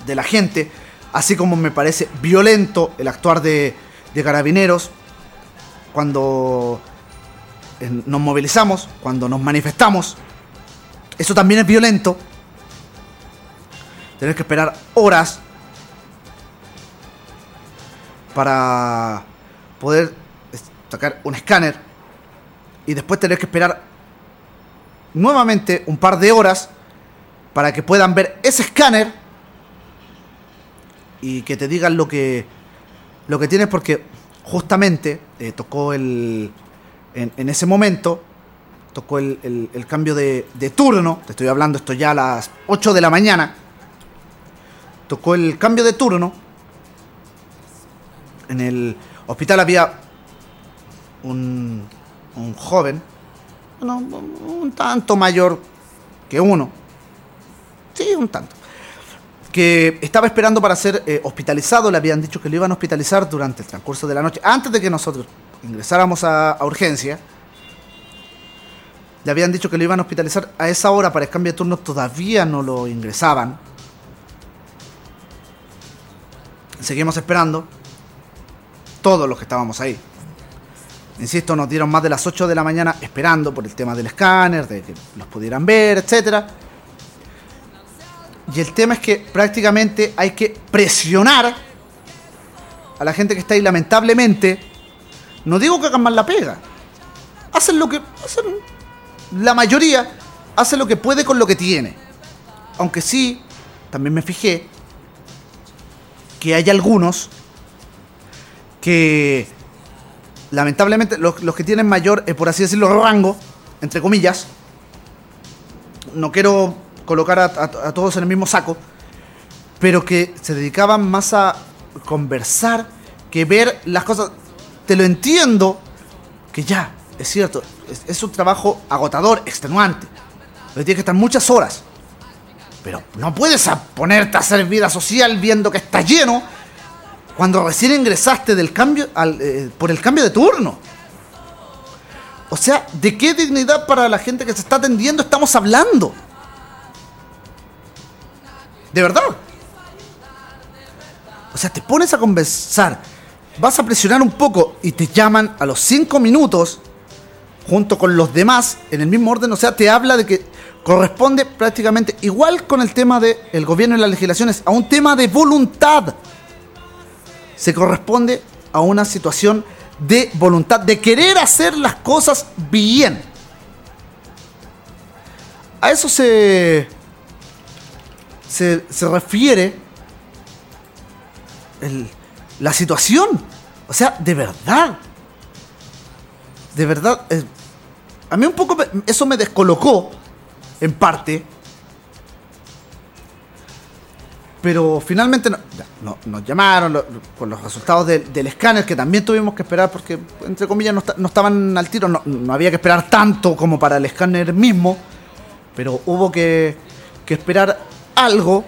de la gente, así como me parece violento el actuar de, de carabineros cuando eh, nos movilizamos, cuando nos manifestamos. Eso también es violento. Tener que esperar horas para poder sacar un escáner y después tener que esperar nuevamente un par de horas para que puedan ver ese escáner y que te digan lo que lo que tienes porque justamente eh, tocó el en, ese momento tocó el, el- cambio de, turno te estoy hablando esto ya a las 8 de la mañana tocó el cambio de turno en el hospital había un, un joven un tanto mayor que uno Sí, un tanto. Que estaba esperando para ser eh, hospitalizado. Le habían dicho que lo iban a hospitalizar durante el transcurso de la noche. Antes de que nosotros ingresáramos a, urgencia. Le habían dicho que lo iban a hospitalizar a esa hora para el cambio de turno. Todavía no lo ingresaban. Seguimos esperando. Todos los que estábamos ahí. Insisto, nos dieron más de las 8 de la mañana esperando por el tema del escáner, de que los pudieran ver, etcétera. Y el tema es que prácticamente hay que presionar a la gente que está ahí, lamentablemente. No digo que hagan mal la pega. Hacen lo que. Hacen la mayoría hace lo que puede con lo que tiene. Aunque sí, también me fijé que hay algunos que lamentablemente los, los que tienen mayor, eh, por así decirlo, rango, entre comillas, no quiero colocar a, todos en el mismo saco, pero que se dedicaban más a conversar que ver las cosas. Te lo entiendo, que ya, es cierto, es, un trabajo agotador, extenuante, donde tienes que estar muchas horas. Pero no puedes ponerte a hacer vida social viendo que está lleno cuando recién ingresaste del cambio al, eh, por el cambio de turno. O sea, ¿de qué dignidad para la gente que se está atendiendo estamos hablando? De verdad. O sea, te pones a conversar, vas a presionar un poco y te llaman a los 5 minutos junto con los demás en el mismo orden. O sea, te habla de que corresponde prácticamente igual con el tema del gobierno y las legislaciones a un tema de voluntad. Se corresponde a una situación de voluntad, de querer hacer las cosas bien. A eso se, se, se refiere el- la situación. O sea, de verdad. De verdad. eh, a mí un poco eso me descolocó, en parte. Pero finalmente no- no- nos llamaron con los resultados del- del escáner, que también tuvimos que esperar porque, entre comillas, no, no estaban al tiro. No, no había que esperar tanto como para el escáner mismo. Pero hubo que, que esperar algo.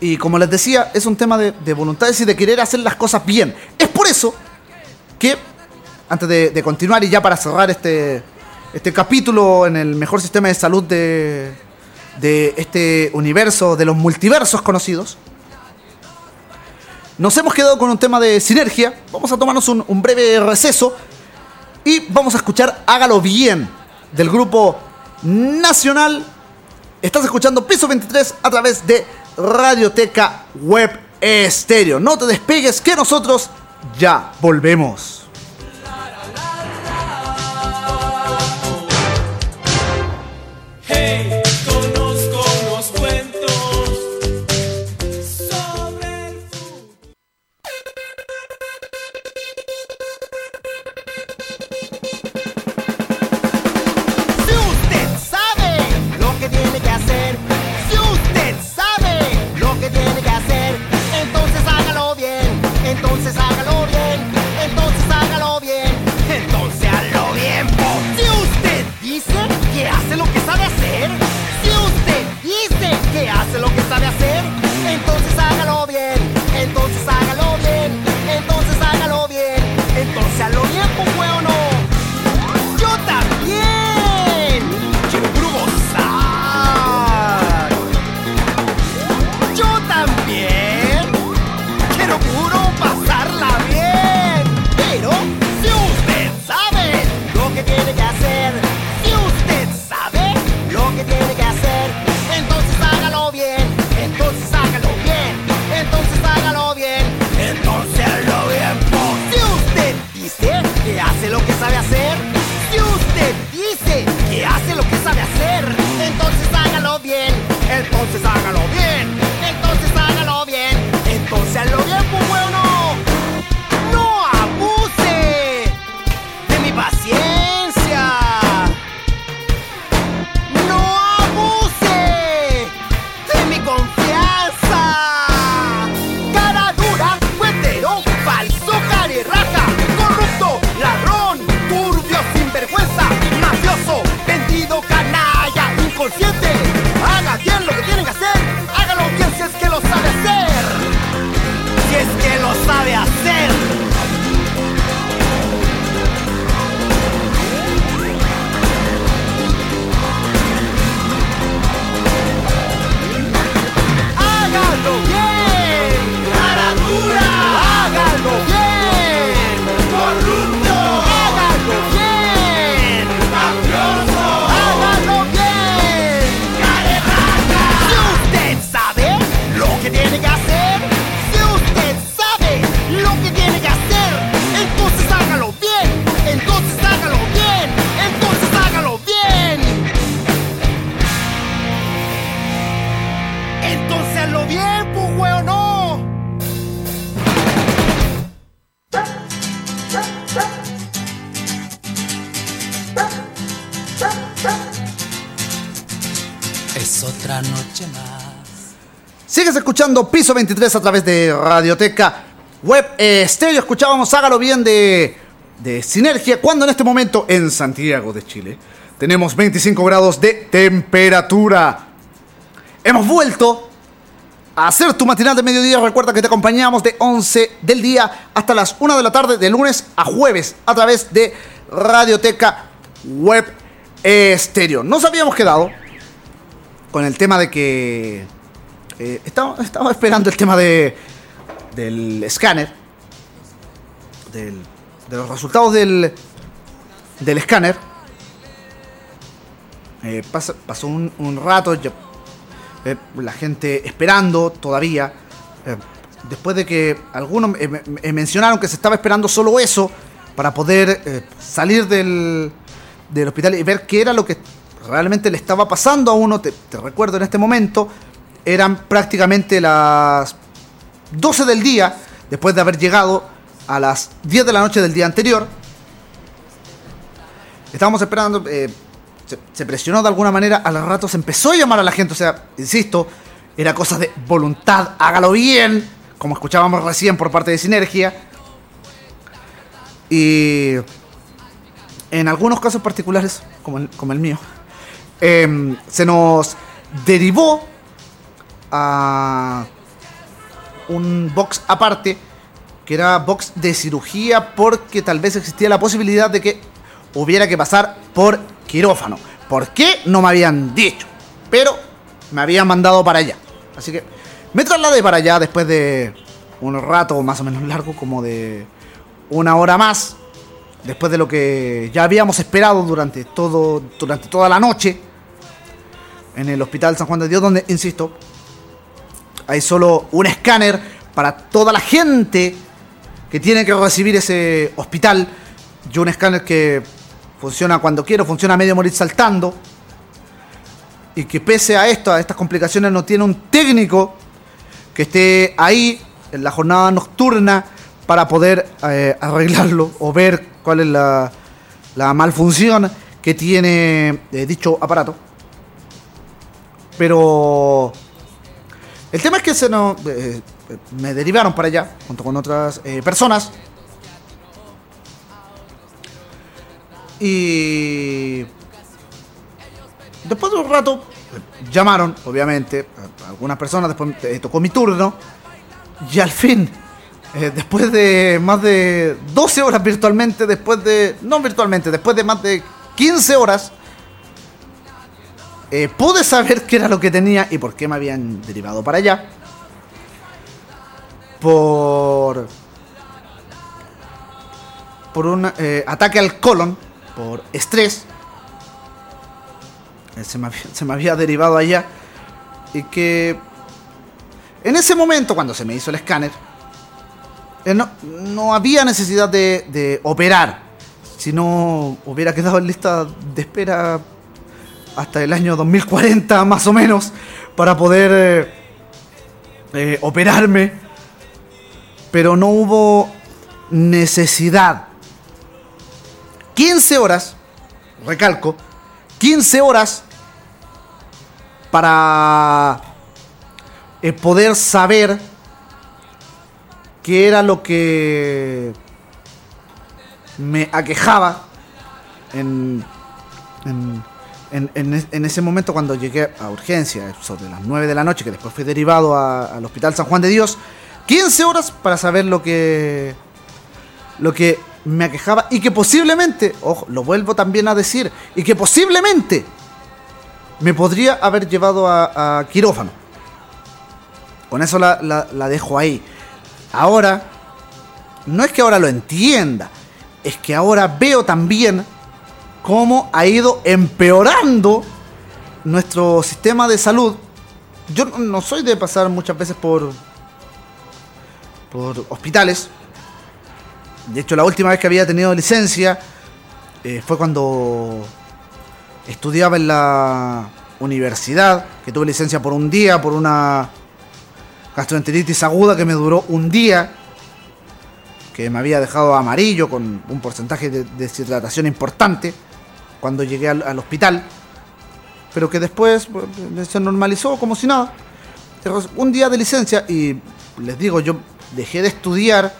Y como les decía, es un tema de, de voluntades y de querer hacer las cosas bien. Es por eso que, antes de, continuar y ya para cerrar este, este capítulo en el mejor sistema de salud de, de este universo, de los multiversos conocidos, nos hemos quedado con un tema de sinergia. Vamos a tomarnos un breve receso y vamos a escuchar Hágalo Bien del grupo Nacional. Estás escuchando Piso 23 a través de Radioteca Web Estéreo. No te despegues que nosotros ya volvemos. Piso 23 a través de Radioteca Web eh, Stereo. Escuchábamos Hágalo Bien de, de Sinergia. Cuando en este momento en Santiago de Chile tenemos 25 grados de temperatura. Hemos vuelto a hacer tu matinal de mediodía. Recuerda que te acompañamos de 11 del día hasta las 1 de la tarde, de lunes a jueves, a través de Radioteca Web Estéreo. Nos habíamos quedado con el tema de que. Eh, esperando el tema de del escáner. del- de los resultados del, del escáner. Eh, pasó un, rato, eh, la gente esperando todavía. eh, después de que algunos me- me mencionaron que se estaba esperando solo eso para poder salir del, del hospital y ver qué era lo que realmente le estaba pasando a uno. Te recuerdo en este momento, eran prácticamente las 12 del día, después de haber llegado a las 10 de la noche del día anterior. Estábamos esperando, eh, se, presionó de alguna manera, al rato se empezó a llamar a la gente, o sea, insisto, era cosa de voluntad, hágalo bien, como escuchábamos recién por parte de Sinergia. Y en algunos casos particulares, como el, como el mío, em, se nos derivó a un box aparte, que era box de cirugía, porque tal vez existía la posibilidad de que hubiera que pasar por quirófano. ¿Por qué? No me habían dicho, pero me habían mandado para allá. Así que me trasladé para allá después de un rato más o menos largo, como de una hora más, después de lo que ya habíamos esperado durante, todo, durante toda la noche en el Hospital San Juan de Dios, donde, insisto, hay solo un escáner para toda la gente que tiene que recibir ese hospital. Y un escáner que funciona cuando quiero, funciona a medio morir saltando. Y que pese a esto, a estas complicaciones, no tiene un técnico que esté ahí en la jornada nocturna para poder eh, arreglarlo o ver cuál es la, la malfunción que tiene eh, dicho aparato. Pero el tema es que se nos, eh, me derivaron para allá, junto con otras eh, personas. Y después de un rato, llamaron, obviamente, algunas personas, después eh, tocó mi turno. Y al fin, eh, después de más de 12 horas virtualmente, después de, no virtualmente, después de más de 15 horas, eh, pude saber qué era lo que tenía y por qué me habían derivado para allá. Por. Por un eh, ataque al colon, por estrés. Eh, se, me había, se me había derivado allá. Y que. En ese momento, cuando se me hizo el escáner, no, no había necesidad de, de operar. Si no hubiera quedado en lista de espera hasta el año 2040 más o menos para poder eh, eh, operarme. Pero no hubo necesidad. 15 horas, recalco, 15 horas para eh, poder saber qué era lo que me aquejaba en, en, en- en es- en ese momento cuando llegué a urgencia, sobre las 9 de la noche, que después fui derivado al Hospital San Juan de Dios, 15 horas para saber lo que, lo que me aquejaba y que posiblemente, ojo, lo vuelvo también a decir, y que posiblemente me podría haber llevado a, quirófano. Con eso la dejo ahí. Ahora, no es que ahora lo entienda, es que ahora veo también cómo ha ido empeorando nuestro sistema de salud. Yo no- soy de pasar muchas veces por, por hospitales. De hecho, la última vez que había tenido licencia eh, fue cuando estudiaba en la universidad, que tuve licencia por un día, por una gastroenteritis aguda que me duró un día, que me había dejado amarillo con un porcentaje de deshidratación importante cuando llegué al, al hospital. pero que después eh, se normalizó como si nada. Un día de licencia y les digo, yo dejé de estudiar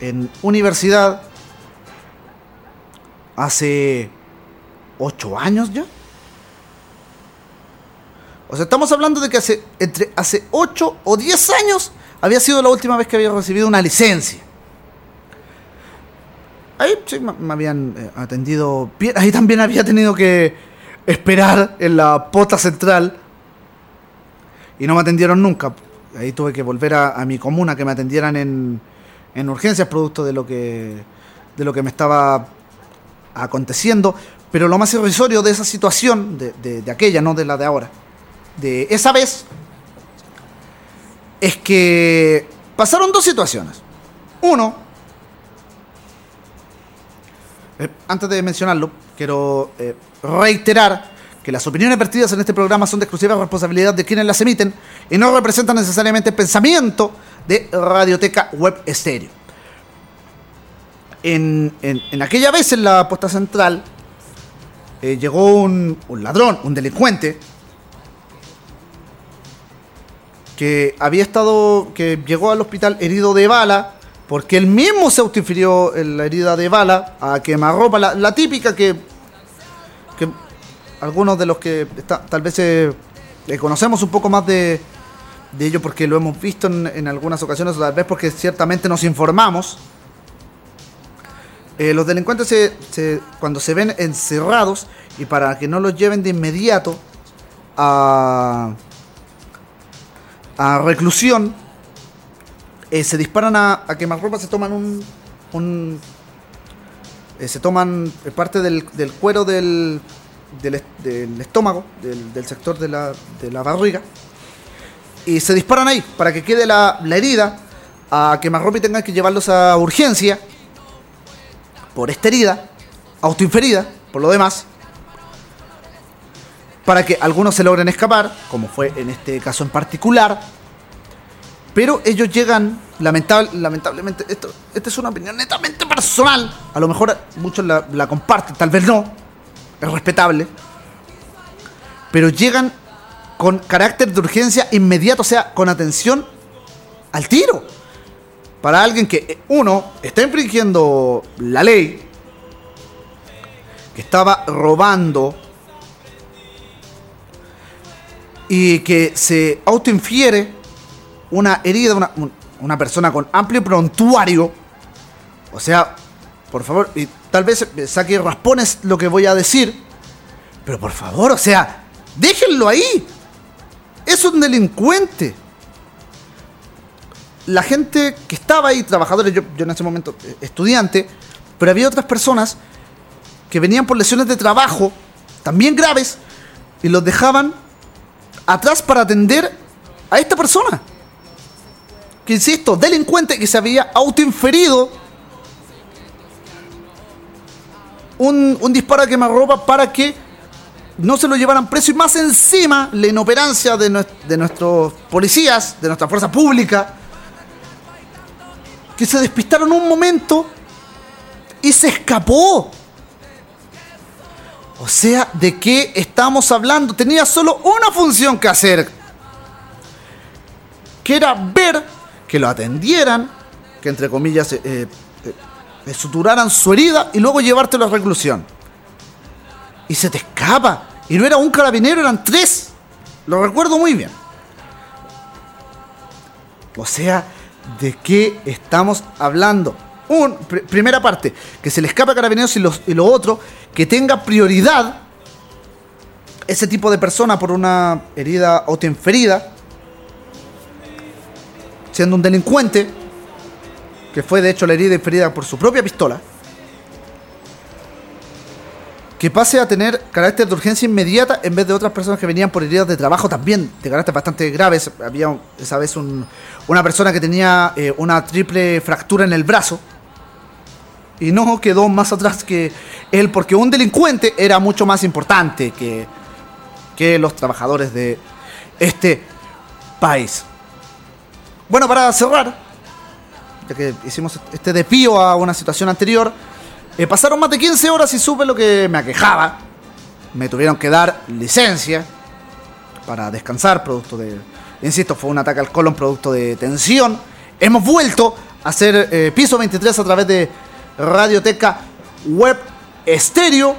en universidad hace ocho años ya. O sea, estamos hablando de que hace, entre, hace 8 o 10 años había sido la última vez que había recibido una licencia. Ahí sí me, habían eh, atendido bien. Ahí también había tenido que esperar en la pota central. Y no me atendieron nunca. Ahí tuve que volver a, mi comuna que me atendieran en, en urgencias producto de lo que de lo que me estaba aconteciendo. Pero lo más irrisorio de esa situación, de- de aquella, no de la de ahora, de esa vez, es que pasaron dos situaciones. Uno, eh, antes de mencionarlo, quiero eh, reiterar que las opiniones vertidas en este programa son de exclusiva responsabilidad de quienes las emiten y no representan necesariamente el pensamiento de Radioteca Web Estéreo. En, aquella vez en la posta central eh, llegó un, un ladrón, un delincuente, que había estado, que llegó al hospital herido de bala, porque él mismo se autoinfirió la herida de bala a quemarropa, la, típica que, que algunos de los que está- tal vez eh, conocemos un poco más de, de ello porque lo hemos visto en, en algunas ocasiones, o tal vez porque ciertamente nos informamos. Eh, los delincuentes se- se- cuando se ven encerrados y para que no los lleven de inmediato a, a reclusión, eh, se disparan a, quemarropa, se toman un... eh, se toman eh, parte del, cuero del, del, est- del estómago, del, del sector de la, de la barriga, y se disparan ahí para que quede la, la herida, a quemarropa y tengan que llevarlos a urgencia por esta herida, autoinferida, por lo demás, para que algunos se logren escapar, como fue en este caso en particular, pero ellos llegan, lamentable, lamentablemente, esto, esta es una opinión netamente personal, a lo mejor muchos la, la comparten, tal vez no, es respetable, pero llegan con carácter de urgencia inmediato, o sea, con atención al tiro. Para alguien que, eh, uno, está infringiendo la ley, que estaba robando y que se autoinfiere una herida, una, un- una persona con amplio prontuario, o sea, por favor, y tal vez saque raspones lo que voy a decir, pero por favor, o sea, déjenlo ahí. Es un delincuente. La gente que estaba ahí, trabajadores, yo, yo en ese momento eh, estudiante, pero había otras personas que venían por lesiones de trabajo, también graves, y los dejaban atrás para atender a esta persona. Que insisto, delincuente que se había autoinferido un, un disparo a quemarropa para que no se lo llevaran preso y más encima la inoperancia de, nues- de nuestros policías, de nuestra fuerza pública, que se despistaron un momento y se escapó. O sea, ¿de qué estamos hablando? Tenía solo una función que hacer, que era ver que lo atendieran, que entre comillas eh, eh, eh, suturaran su herida y luego llevártelo a reclusión. Y se te escapa. Y no era un carabinero, eran tres. Lo recuerdo muy bien. O sea, ¿de qué estamos hablando? Un, pr- primera parte, que se le escapa a carabineros y, lo otro, que tenga prioridad ese tipo de persona por una herida autoinferida, siendo un delincuente, que fue de hecho la herida inferida por su propia pistola, que pase a tener carácter de urgencia inmediata en vez de otras personas que venían por heridas de trabajo también de carácter bastante graves. Había esa vez un- una persona que tenía eh, una triple fractura en el brazo y no quedó más atrás que él porque un delincuente era mucho más importante que, que los trabajadores de este país. Bueno, para cerrar, ya que hicimos este desvío a una situación anterior, eh, pasaron más de 15 horas y supe lo que me aquejaba. me tuvieron que dar licencia para descansar, producto de, insisto, fue un ataque al colon, producto de tensión. Hemos vuelto a hacer eh, piso 23 a través de Radioteca Web Estéreo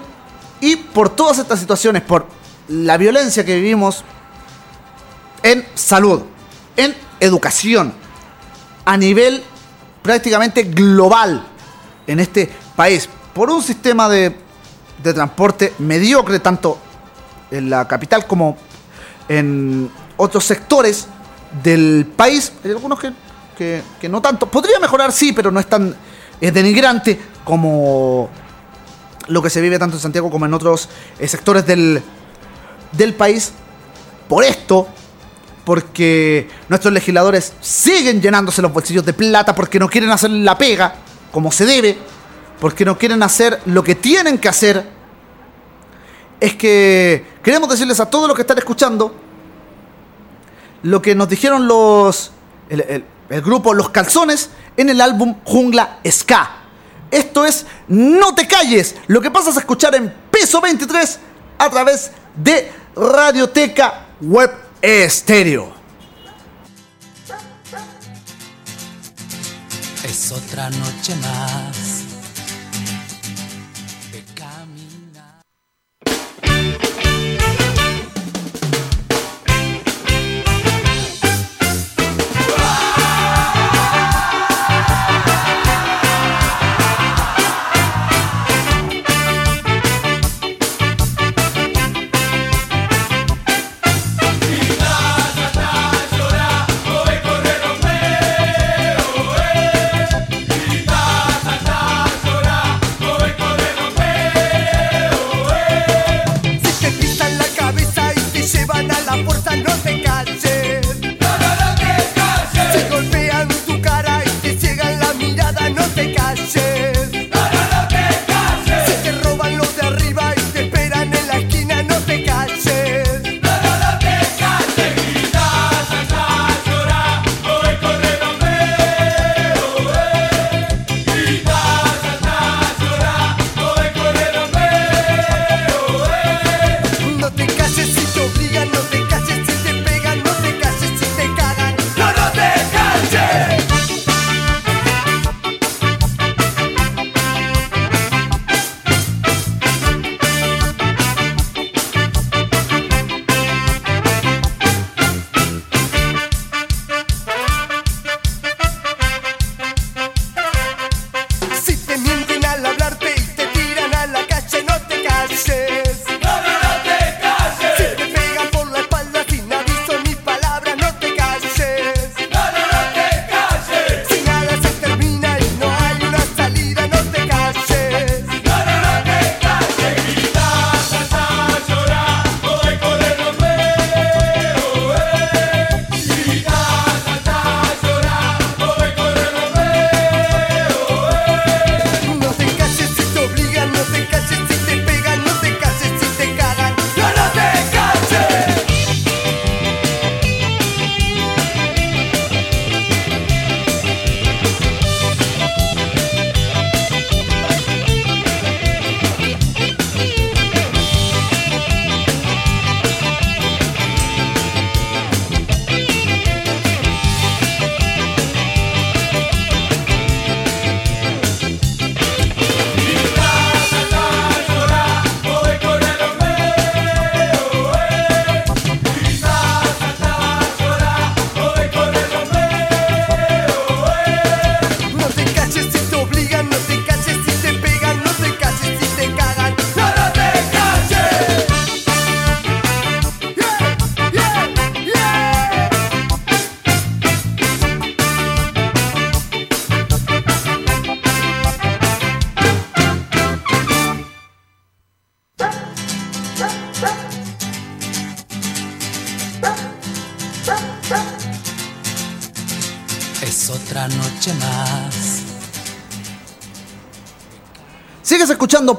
y por todas estas situaciones, por la violencia que vivimos en salud, en educación, a nivel prácticamente global en este país, por un sistema de, de transporte mediocre, tanto en la capital como en otros sectores del país. Hay algunos que, que- que no tanto. Podría mejorar, sí, pero no es tan eh, denigrante como lo que se vive tanto en Santiago como en otros eh, sectores del, del país. Por esto, porque nuestros legisladores siguen llenándose los bolsillos de plata porque no quieren hacer la pega como se debe, porque no quieren hacer lo que tienen que hacer, es que queremos decirles a todos los que están escuchando lo que nos dijeron los el, el- grupo Los Calzones en el álbum Jungla Ska. Esto es No te calles, lo que pasas a escuchar en Peso 23 a través de Radioteca Web Estéreo. Es otra noche más.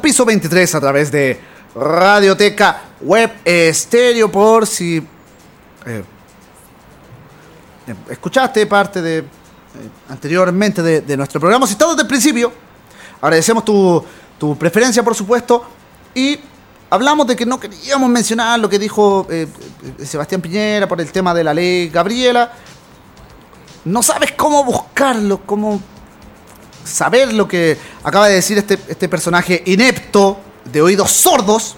Piso 23 a través de Radioteca Web Estéreo por si eh, eh, escuchaste parte de eh, anteriormente de, nuestro programa. Si estás desde el principio, agradecemos tu, tu preferencia, por supuesto, y hablamos de que no queríamos mencionar lo que dijo Sebastián Piñera por el tema de la ley Gabriela. No sabes cómo buscarlo, cómo saber lo que acaba de decir este, este personaje inepto, de oídos sordos,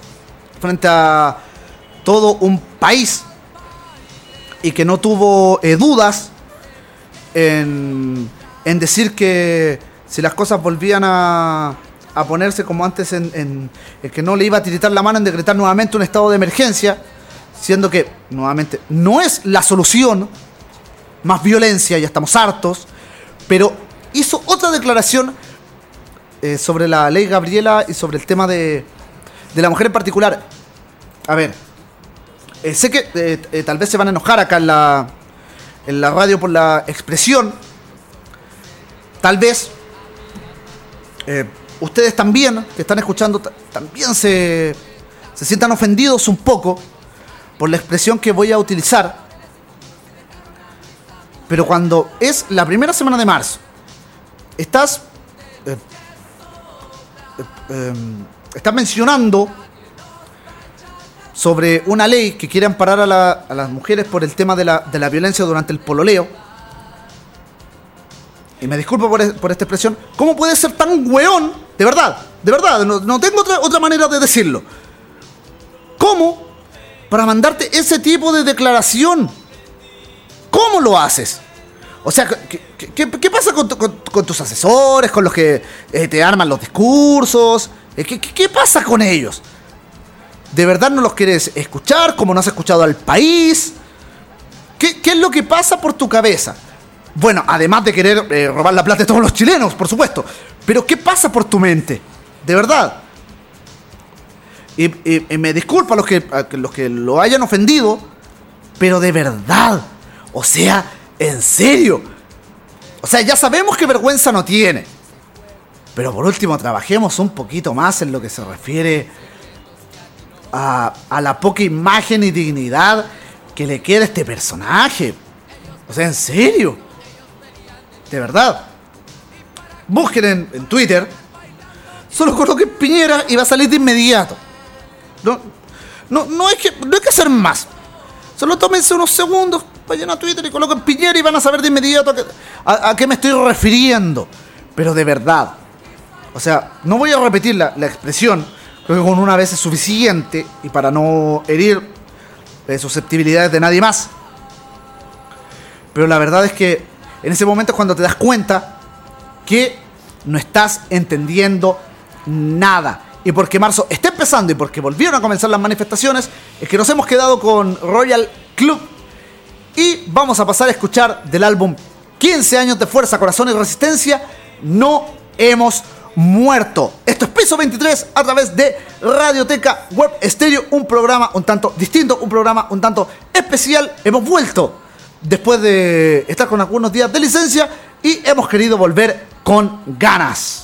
frente a todo un país y que no tuvo eh, dudas en, en decir que si las cosas volvían a, a ponerse como antes en, en- en que no le iba a tiritar la mano en decretar nuevamente un estado de emergencia, siendo que nuevamente no es la solución, más violencia, ya estamos hartos, pero hizo otra declaración eh, sobre la ley Gabriela y sobre el tema de, de la mujer en particular. A ver, eh, sé que eh, tal vez se van a enojar acá en la, en la radio por la expresión. Tal vez ustedes también, que están escuchando, ta- también se, se sientan ofendidos un poco por la expresión que voy a utilizar. Pero cuando es la primera semana de marzo, estás, eh, eh, em, estás mencionando sobre una ley que quiere amparar a, la- las mujeres por el tema de la, violencia durante el pololeo. Y me disculpo por, esta expresión. ¿Cómo puede ser tan weón? De verdad, de verdad, no, no tengo otra, otra manera de decirlo. ¿Cómo? Para mandarte ese tipo de declaración. ¿Cómo lo haces? O sea, ¿qué, pasa con, tu- con- con tus asesores, con los que eh, te arman los discursos? Eh, ¿Qué, pasa con ellos? ¿De verdad no los quieres escuchar? ¿Como no has escuchado al país? ¿Qué, es lo que pasa por tu cabeza? Bueno, además de querer eh, robar la plata de todos los chilenos, por supuesto. Pero ¿qué pasa por tu mente? De verdad. Y, me disculpo a los que, a los que lo hayan ofendido, pero de verdad. O sea, en serio. O sea, ya sabemos que vergüenza no tiene. Pero por último, trabajemos un poquito más en lo que se refiere a, a la poca imagen y dignidad que le queda a este personaje. O sea, en serio. De verdad. Busquen en, Twitter. Solo coloquen Piñera y va a salir de inmediato. No, no, no, que, no hay que hacer más. Solo tómense unos segundos, vayan a Twitter y coloquen Piñera y van a saber de inmediato a qué, me estoy refiriendo. Pero de verdad. O sea, no voy a repetir la, la expresión. Creo que con una vez es suficiente y para no herir eh, susceptibilidades de nadie más. Pero la verdad es que en ese momento es cuando te das cuenta que no estás entendiendo nada. Y porque marzo está empezando y porque volvieron a comenzar las manifestaciones, es que nos hemos quedado con Royal Club y vamos a pasar a escuchar del álbum 15 años de fuerza, corazón y resistencia. No hemos muerto. Esto es Piso 23 a través de Radioteca Web Estéreo, un programa un tanto distinto, un programa un tanto especial. Hemos vuelto después de estar con algunos días de licencia y hemos querido volver con ganas.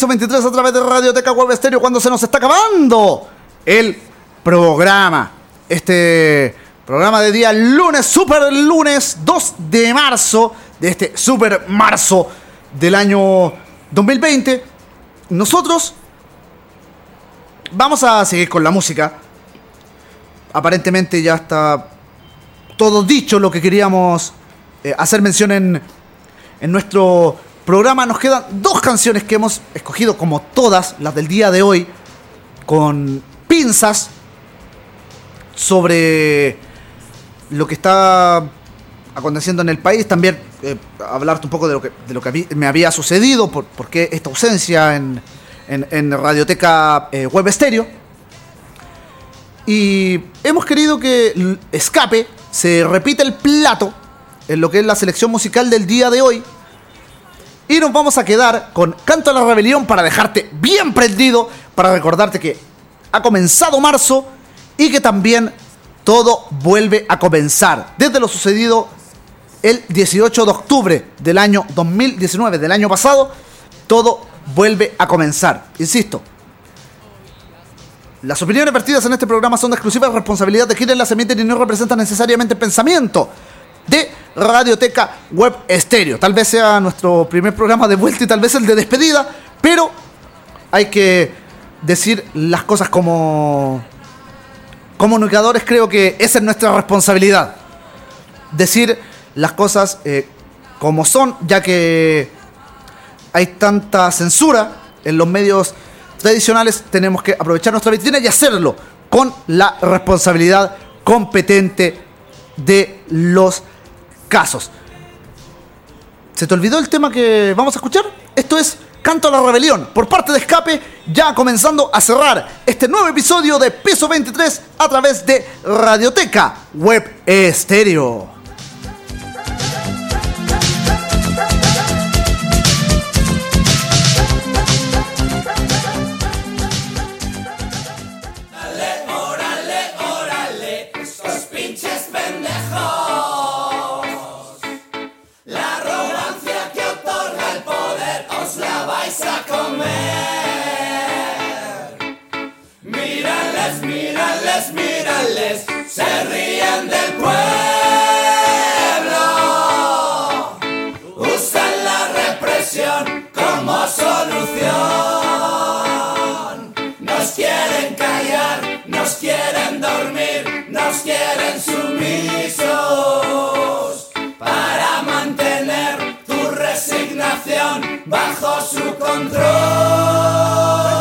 Piso 23 a través de Radioteca Web Estéreo cuando se nos está acabando el programa. Este programa de día lunes, super lunes 2 de marzo, de este super marzo del año 2020. Nosotros vamos a seguir con la música. Aparentemente ya está todo dicho lo que queríamos eh, hacer mención en, en nuestro programa. Nos quedan dos canciones que hemos escogido, como todas las del día de hoy, con pinzas sobre lo que está aconteciendo en el país. También eh, hablarte un poco de lo que, de lo que me había sucedido, por, por qué esta ausencia en, en, Radioteca eh, Web Estéreo. Y hemos querido que escape, se repita el plato en lo que es la selección musical del día de hoy. Y nos vamos a quedar con Canto a la Rebelión para dejarte bien prendido, para recordarte que ha comenzado marzo y que también todo vuelve a comenzar. Desde lo sucedido el 18 de octubre del año 2019, del año pasado, todo vuelve a comenzar. Insisto, las opiniones vertidas en este programa son de exclusiva responsabilidad de quienes las emiten y no representan necesariamente pensamiento de Radioteca Web Estéreo. Tal vez sea nuestro primer programa de vuelta y tal vez el de despedida, pero hay que decir las cosas como comunicadores. Creo que esa es nuestra responsabilidad. Decir las cosas eh, como son, ya que hay tanta censura en los medios tradicionales, tenemos que aprovechar nuestra vitrina y hacerlo con la responsabilidad competente de los casos. ¿Se te olvidó el tema que vamos a escuchar? Esto es Canto a la Rebelión por parte de Escape, ya comenzando a cerrar este nuevo episodio de Piso 23 a través de Radioteca Web Estéreo. Mírales, mírales, se ríen del pueblo. Usan la represión como solución. Nos quieren callar, nos quieren dormir, nos quieren sumisos para mantener bajo su control.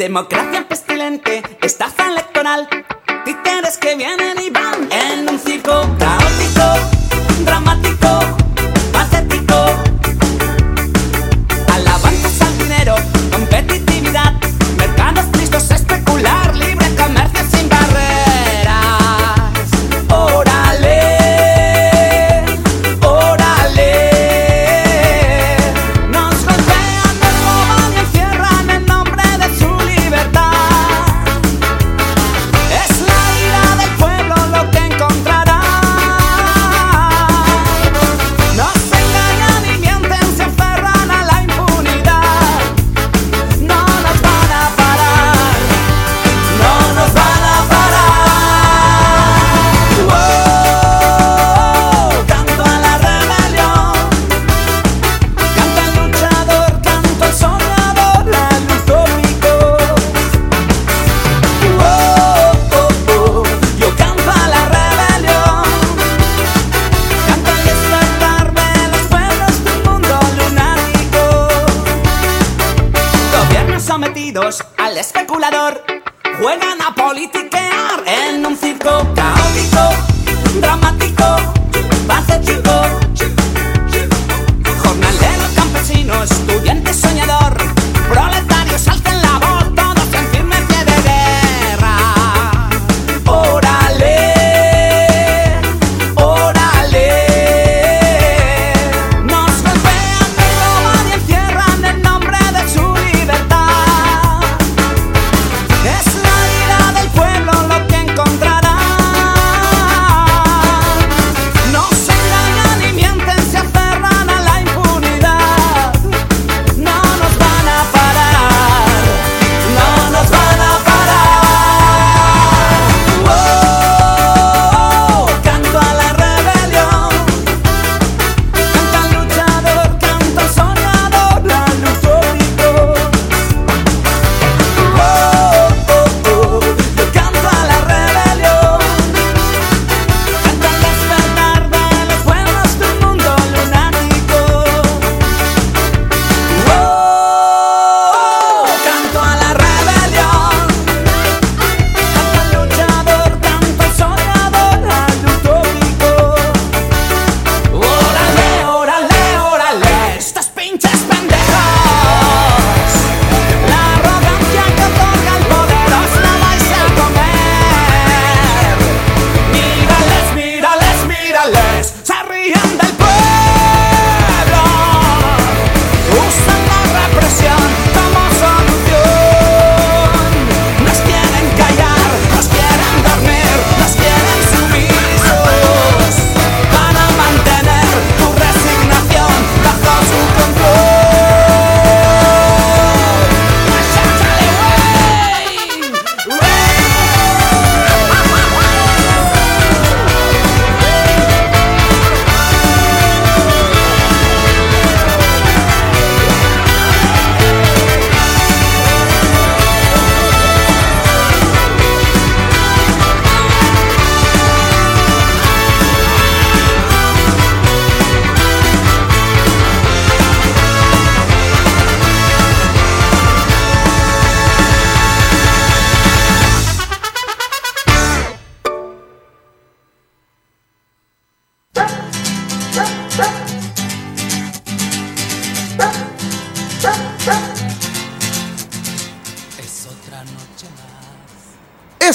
Democracia pestilente, estafa electoral, títeres que vienen y van en un circo caótico, dramático,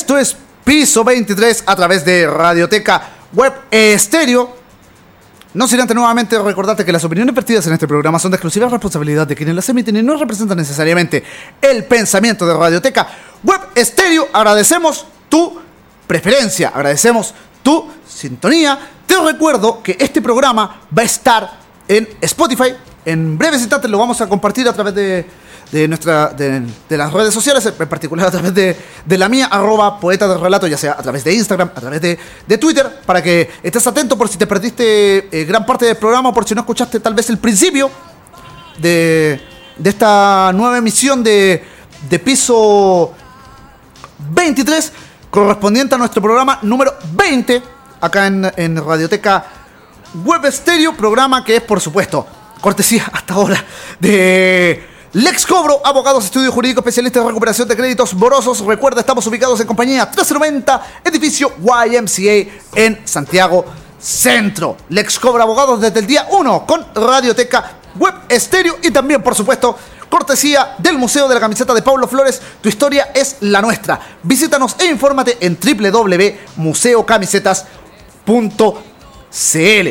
Esto es Piso 23 a través de Radioteca Web Estéreo. No sin antes nuevamente recordarte que las opiniones vertidas en este programa son de exclusiva responsabilidad de quienes las emiten y no representan necesariamente el pensamiento de Radioteca Web Estéreo. Agradecemos tu preferencia, agradecemos tu sintonía. Te recuerdo que este programa va a estar en Spotify. En breves instantes lo vamos a compartir a través de, de nuestra, de, las redes sociales, en particular a través de, de la mía, arroba poeta de relato, ya sea a través de Instagram, a través de, de Twitter, para que estés atento por si te perdiste eh, gran parte del programa, por si no escuchaste tal vez el principio de, de esta nueva emisión de, de piso 23, correspondiente a nuestro programa número 20, acá en, en Radioteca Web Stereo, programa que es, por supuesto, cortesía hasta ahora de Lex Cobro, abogados, estudio jurídico, especialistas en recuperación de créditos morosos. Recuerda, estamos ubicados en compañía 1390, edificio YMCA en Santiago Centro. Lex Cobro, abogados desde el día 1 con Radioteca Web Stereo y también, por supuesto, cortesía del Museo de la Camiseta de Pablo Flores. Tu historia es la nuestra. Visítanos e infórmate en www.museocamisetas.cl.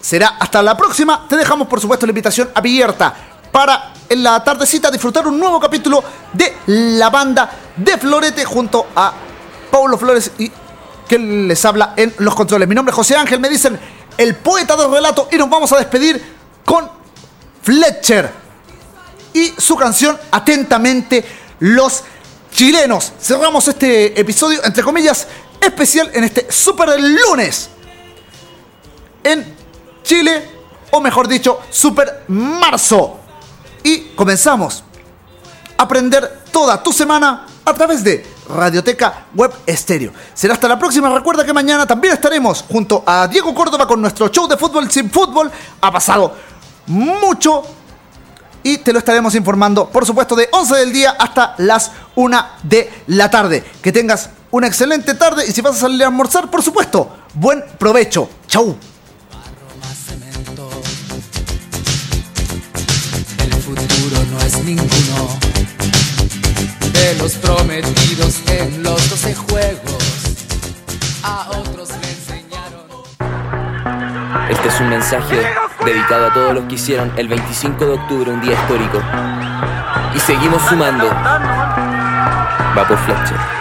Será hasta la próxima. Te dejamos, por supuesto, la invitación abierta para en la tardecita disfrutar un nuevo capítulo de la banda de Florete junto a Paulo Flores y que les habla en los controles. Mi nombre es José Ángel, me dicen el poeta del relato y nos vamos a despedir con Fletcher y su canción Atentamente los chilenos. Cerramos este episodio, entre comillas, especial en este super lunes en Chile, o mejor dicho, super marzo. Y comenzamos a aprender toda tu semana a través de Radioteca Web Estéreo. Será hasta la próxima. Recuerda que mañana también estaremos junto a Diego Córdoba con nuestro show de fútbol sin fútbol. Ha pasado mucho y te lo estaremos informando, por supuesto, de 11 del día hasta las 1 de la tarde. Que tengas una excelente tarde y si vas a salir a almorzar, por supuesto, buen provecho. Chau. Es ninguno de los prometidos en los 12 juegos. A otros le enseñaron. Este es un mensaje dedicado a todos los que hicieron el 25 de octubre un día histórico. Y seguimos sumando. Va por Fletcher.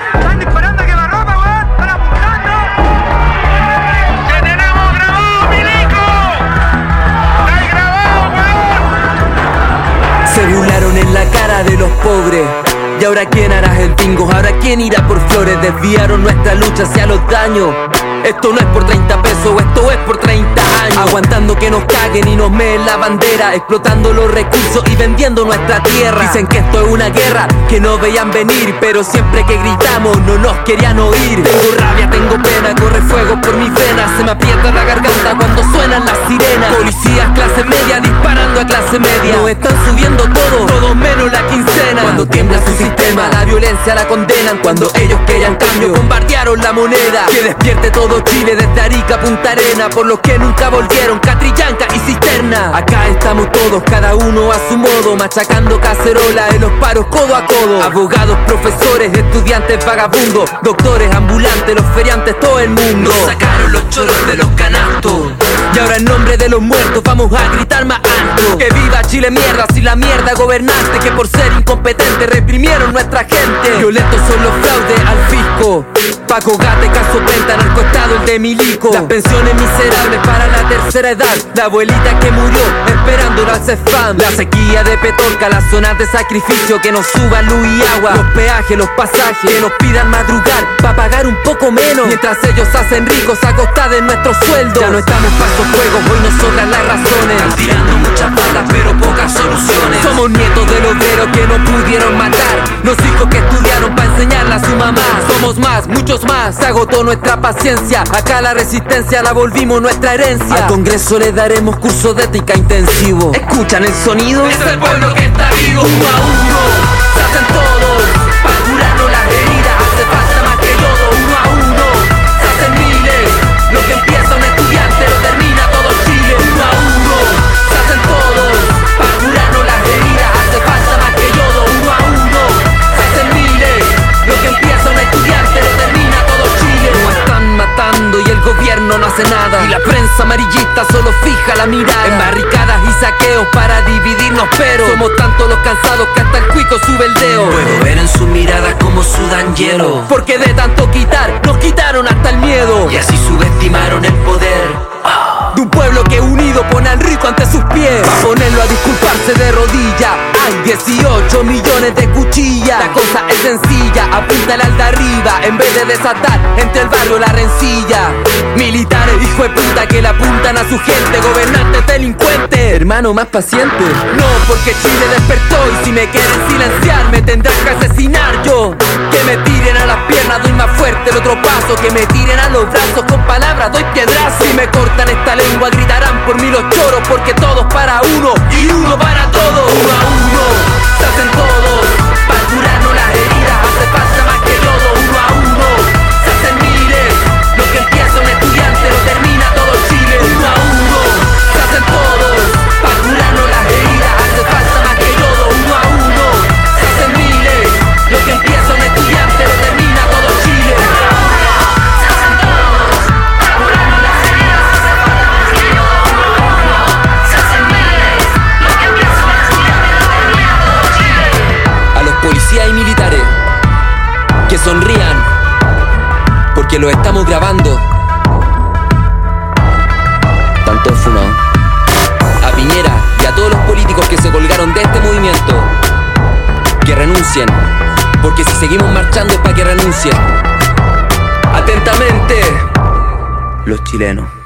Se en la cara de los pobres. Y ahora quién hará el bingo, ahora quién irá por flores, desviaron nuestra lucha hacia los daños. Esto no es por 30 pesos, esto es por 30 años. Aguantando que nos caguen y nos meen la bandera, explotando los recursos y vendiendo nuestra tierra. Dicen que esto es una guerra que no veían venir, pero siempre que gritamos no nos querían oír. Tengo rabia, tengo pena, corre fuego por mis venas, se me aprieta la garganta cuando suenan las sirenas. Policías clase media disparando a clase media. Nos están subiendo todo, todo menos la quincena. Cuando tiembla su sistema, la violencia la condenan. Cuando ellos querían cambio, bombardearon la moneda. Que despierte todo Chile desde Arica a Punta Arena. Por los que nunca volvieron, Catrillanca y Cisterna. Acá estamos todos, cada uno a su modo, machacando cacerola en los paros codo a codo. Abogados, profesores, estudiantes, vagabundos, doctores, ambulantes, los feriantes, todo el mundo. Nos sacaron los choros de los canastos. Y ahora en nombre de los muertos vamos a gritar más alto. Que viva Chile mierda, si la mierda gobernante que por ser incompetente reprimieron nuestra gente. Violentos son los fraudes al fisco. Paco Gate, caso Penta, narcoestado el de Milico. Las pensiones miserables para la tercera edad. La abuelita que murió esperando al CEFAM. La sequía de Petorca, las zonas de sacrificio que nos suban luz y agua. Los peajes, los pasajes que nos pidan madrugar para pagar un poco menos. Mientras ellos hacen ricos a costa de nuestros sueldos. Ya no estamos para esos juegos, hoy nos sobran las razones. Están tirando muchas balas, pero pocas soluciones. Somos nietos del obrero que no pudieron matar. Los hijos que estudiaron para enseñarle a su mamá. Somos más, muchos más. Se agotó nuestra paciencia. Acá la resistencia la volvimos nuestra herencia. Al Congreso le daremos curso de ética intensivo. ¿Escuchan el sonido? Es el pueblo que está vivo. Uno a uno, se hacen todos. Para curarnos las gobierno no hace nada. Y la prensa amarillista solo fija la mirada. En barricadas y saqueos para dividirnos, pero somos tantos los cansados que hasta el cuico sube el dedo. Puedo ver en sus miradas como sudan hielo. Porque de tanto quitar, nos quitaron hasta el miedo. Y así subestimaron el poder. De un pueblo que unido pone al rico ante sus pies. Ponerlo a disculparse de rodilla. Hay 18 millones de cuchillas. La cosa es sencilla, apunta al de arriba. En vez de desatar entre el barrio la rencilla. Militares, hijo de puta, que le apuntan a su gente. Gobernantes delincuentes. Hermano, más paciente. No, porque Chile despertó y si me quieren silenciar, me tendrán que asesinar yo. Que me tiren a las piernas, doy más fuerte el otro paso. Que me tiren a los brazos con palabras, doy piedras. Si me cortan esta lengua gritarán por mí los choros porque todos para uno y uno para todos. Uno a uno se hacen todos. Lo estamos grabando. Tanto funados. A Piñera y a todos los políticos que se colgaron de este movimiento que renuncien, porque si seguimos marchando es para que renuncien. Atentamente, los chilenos.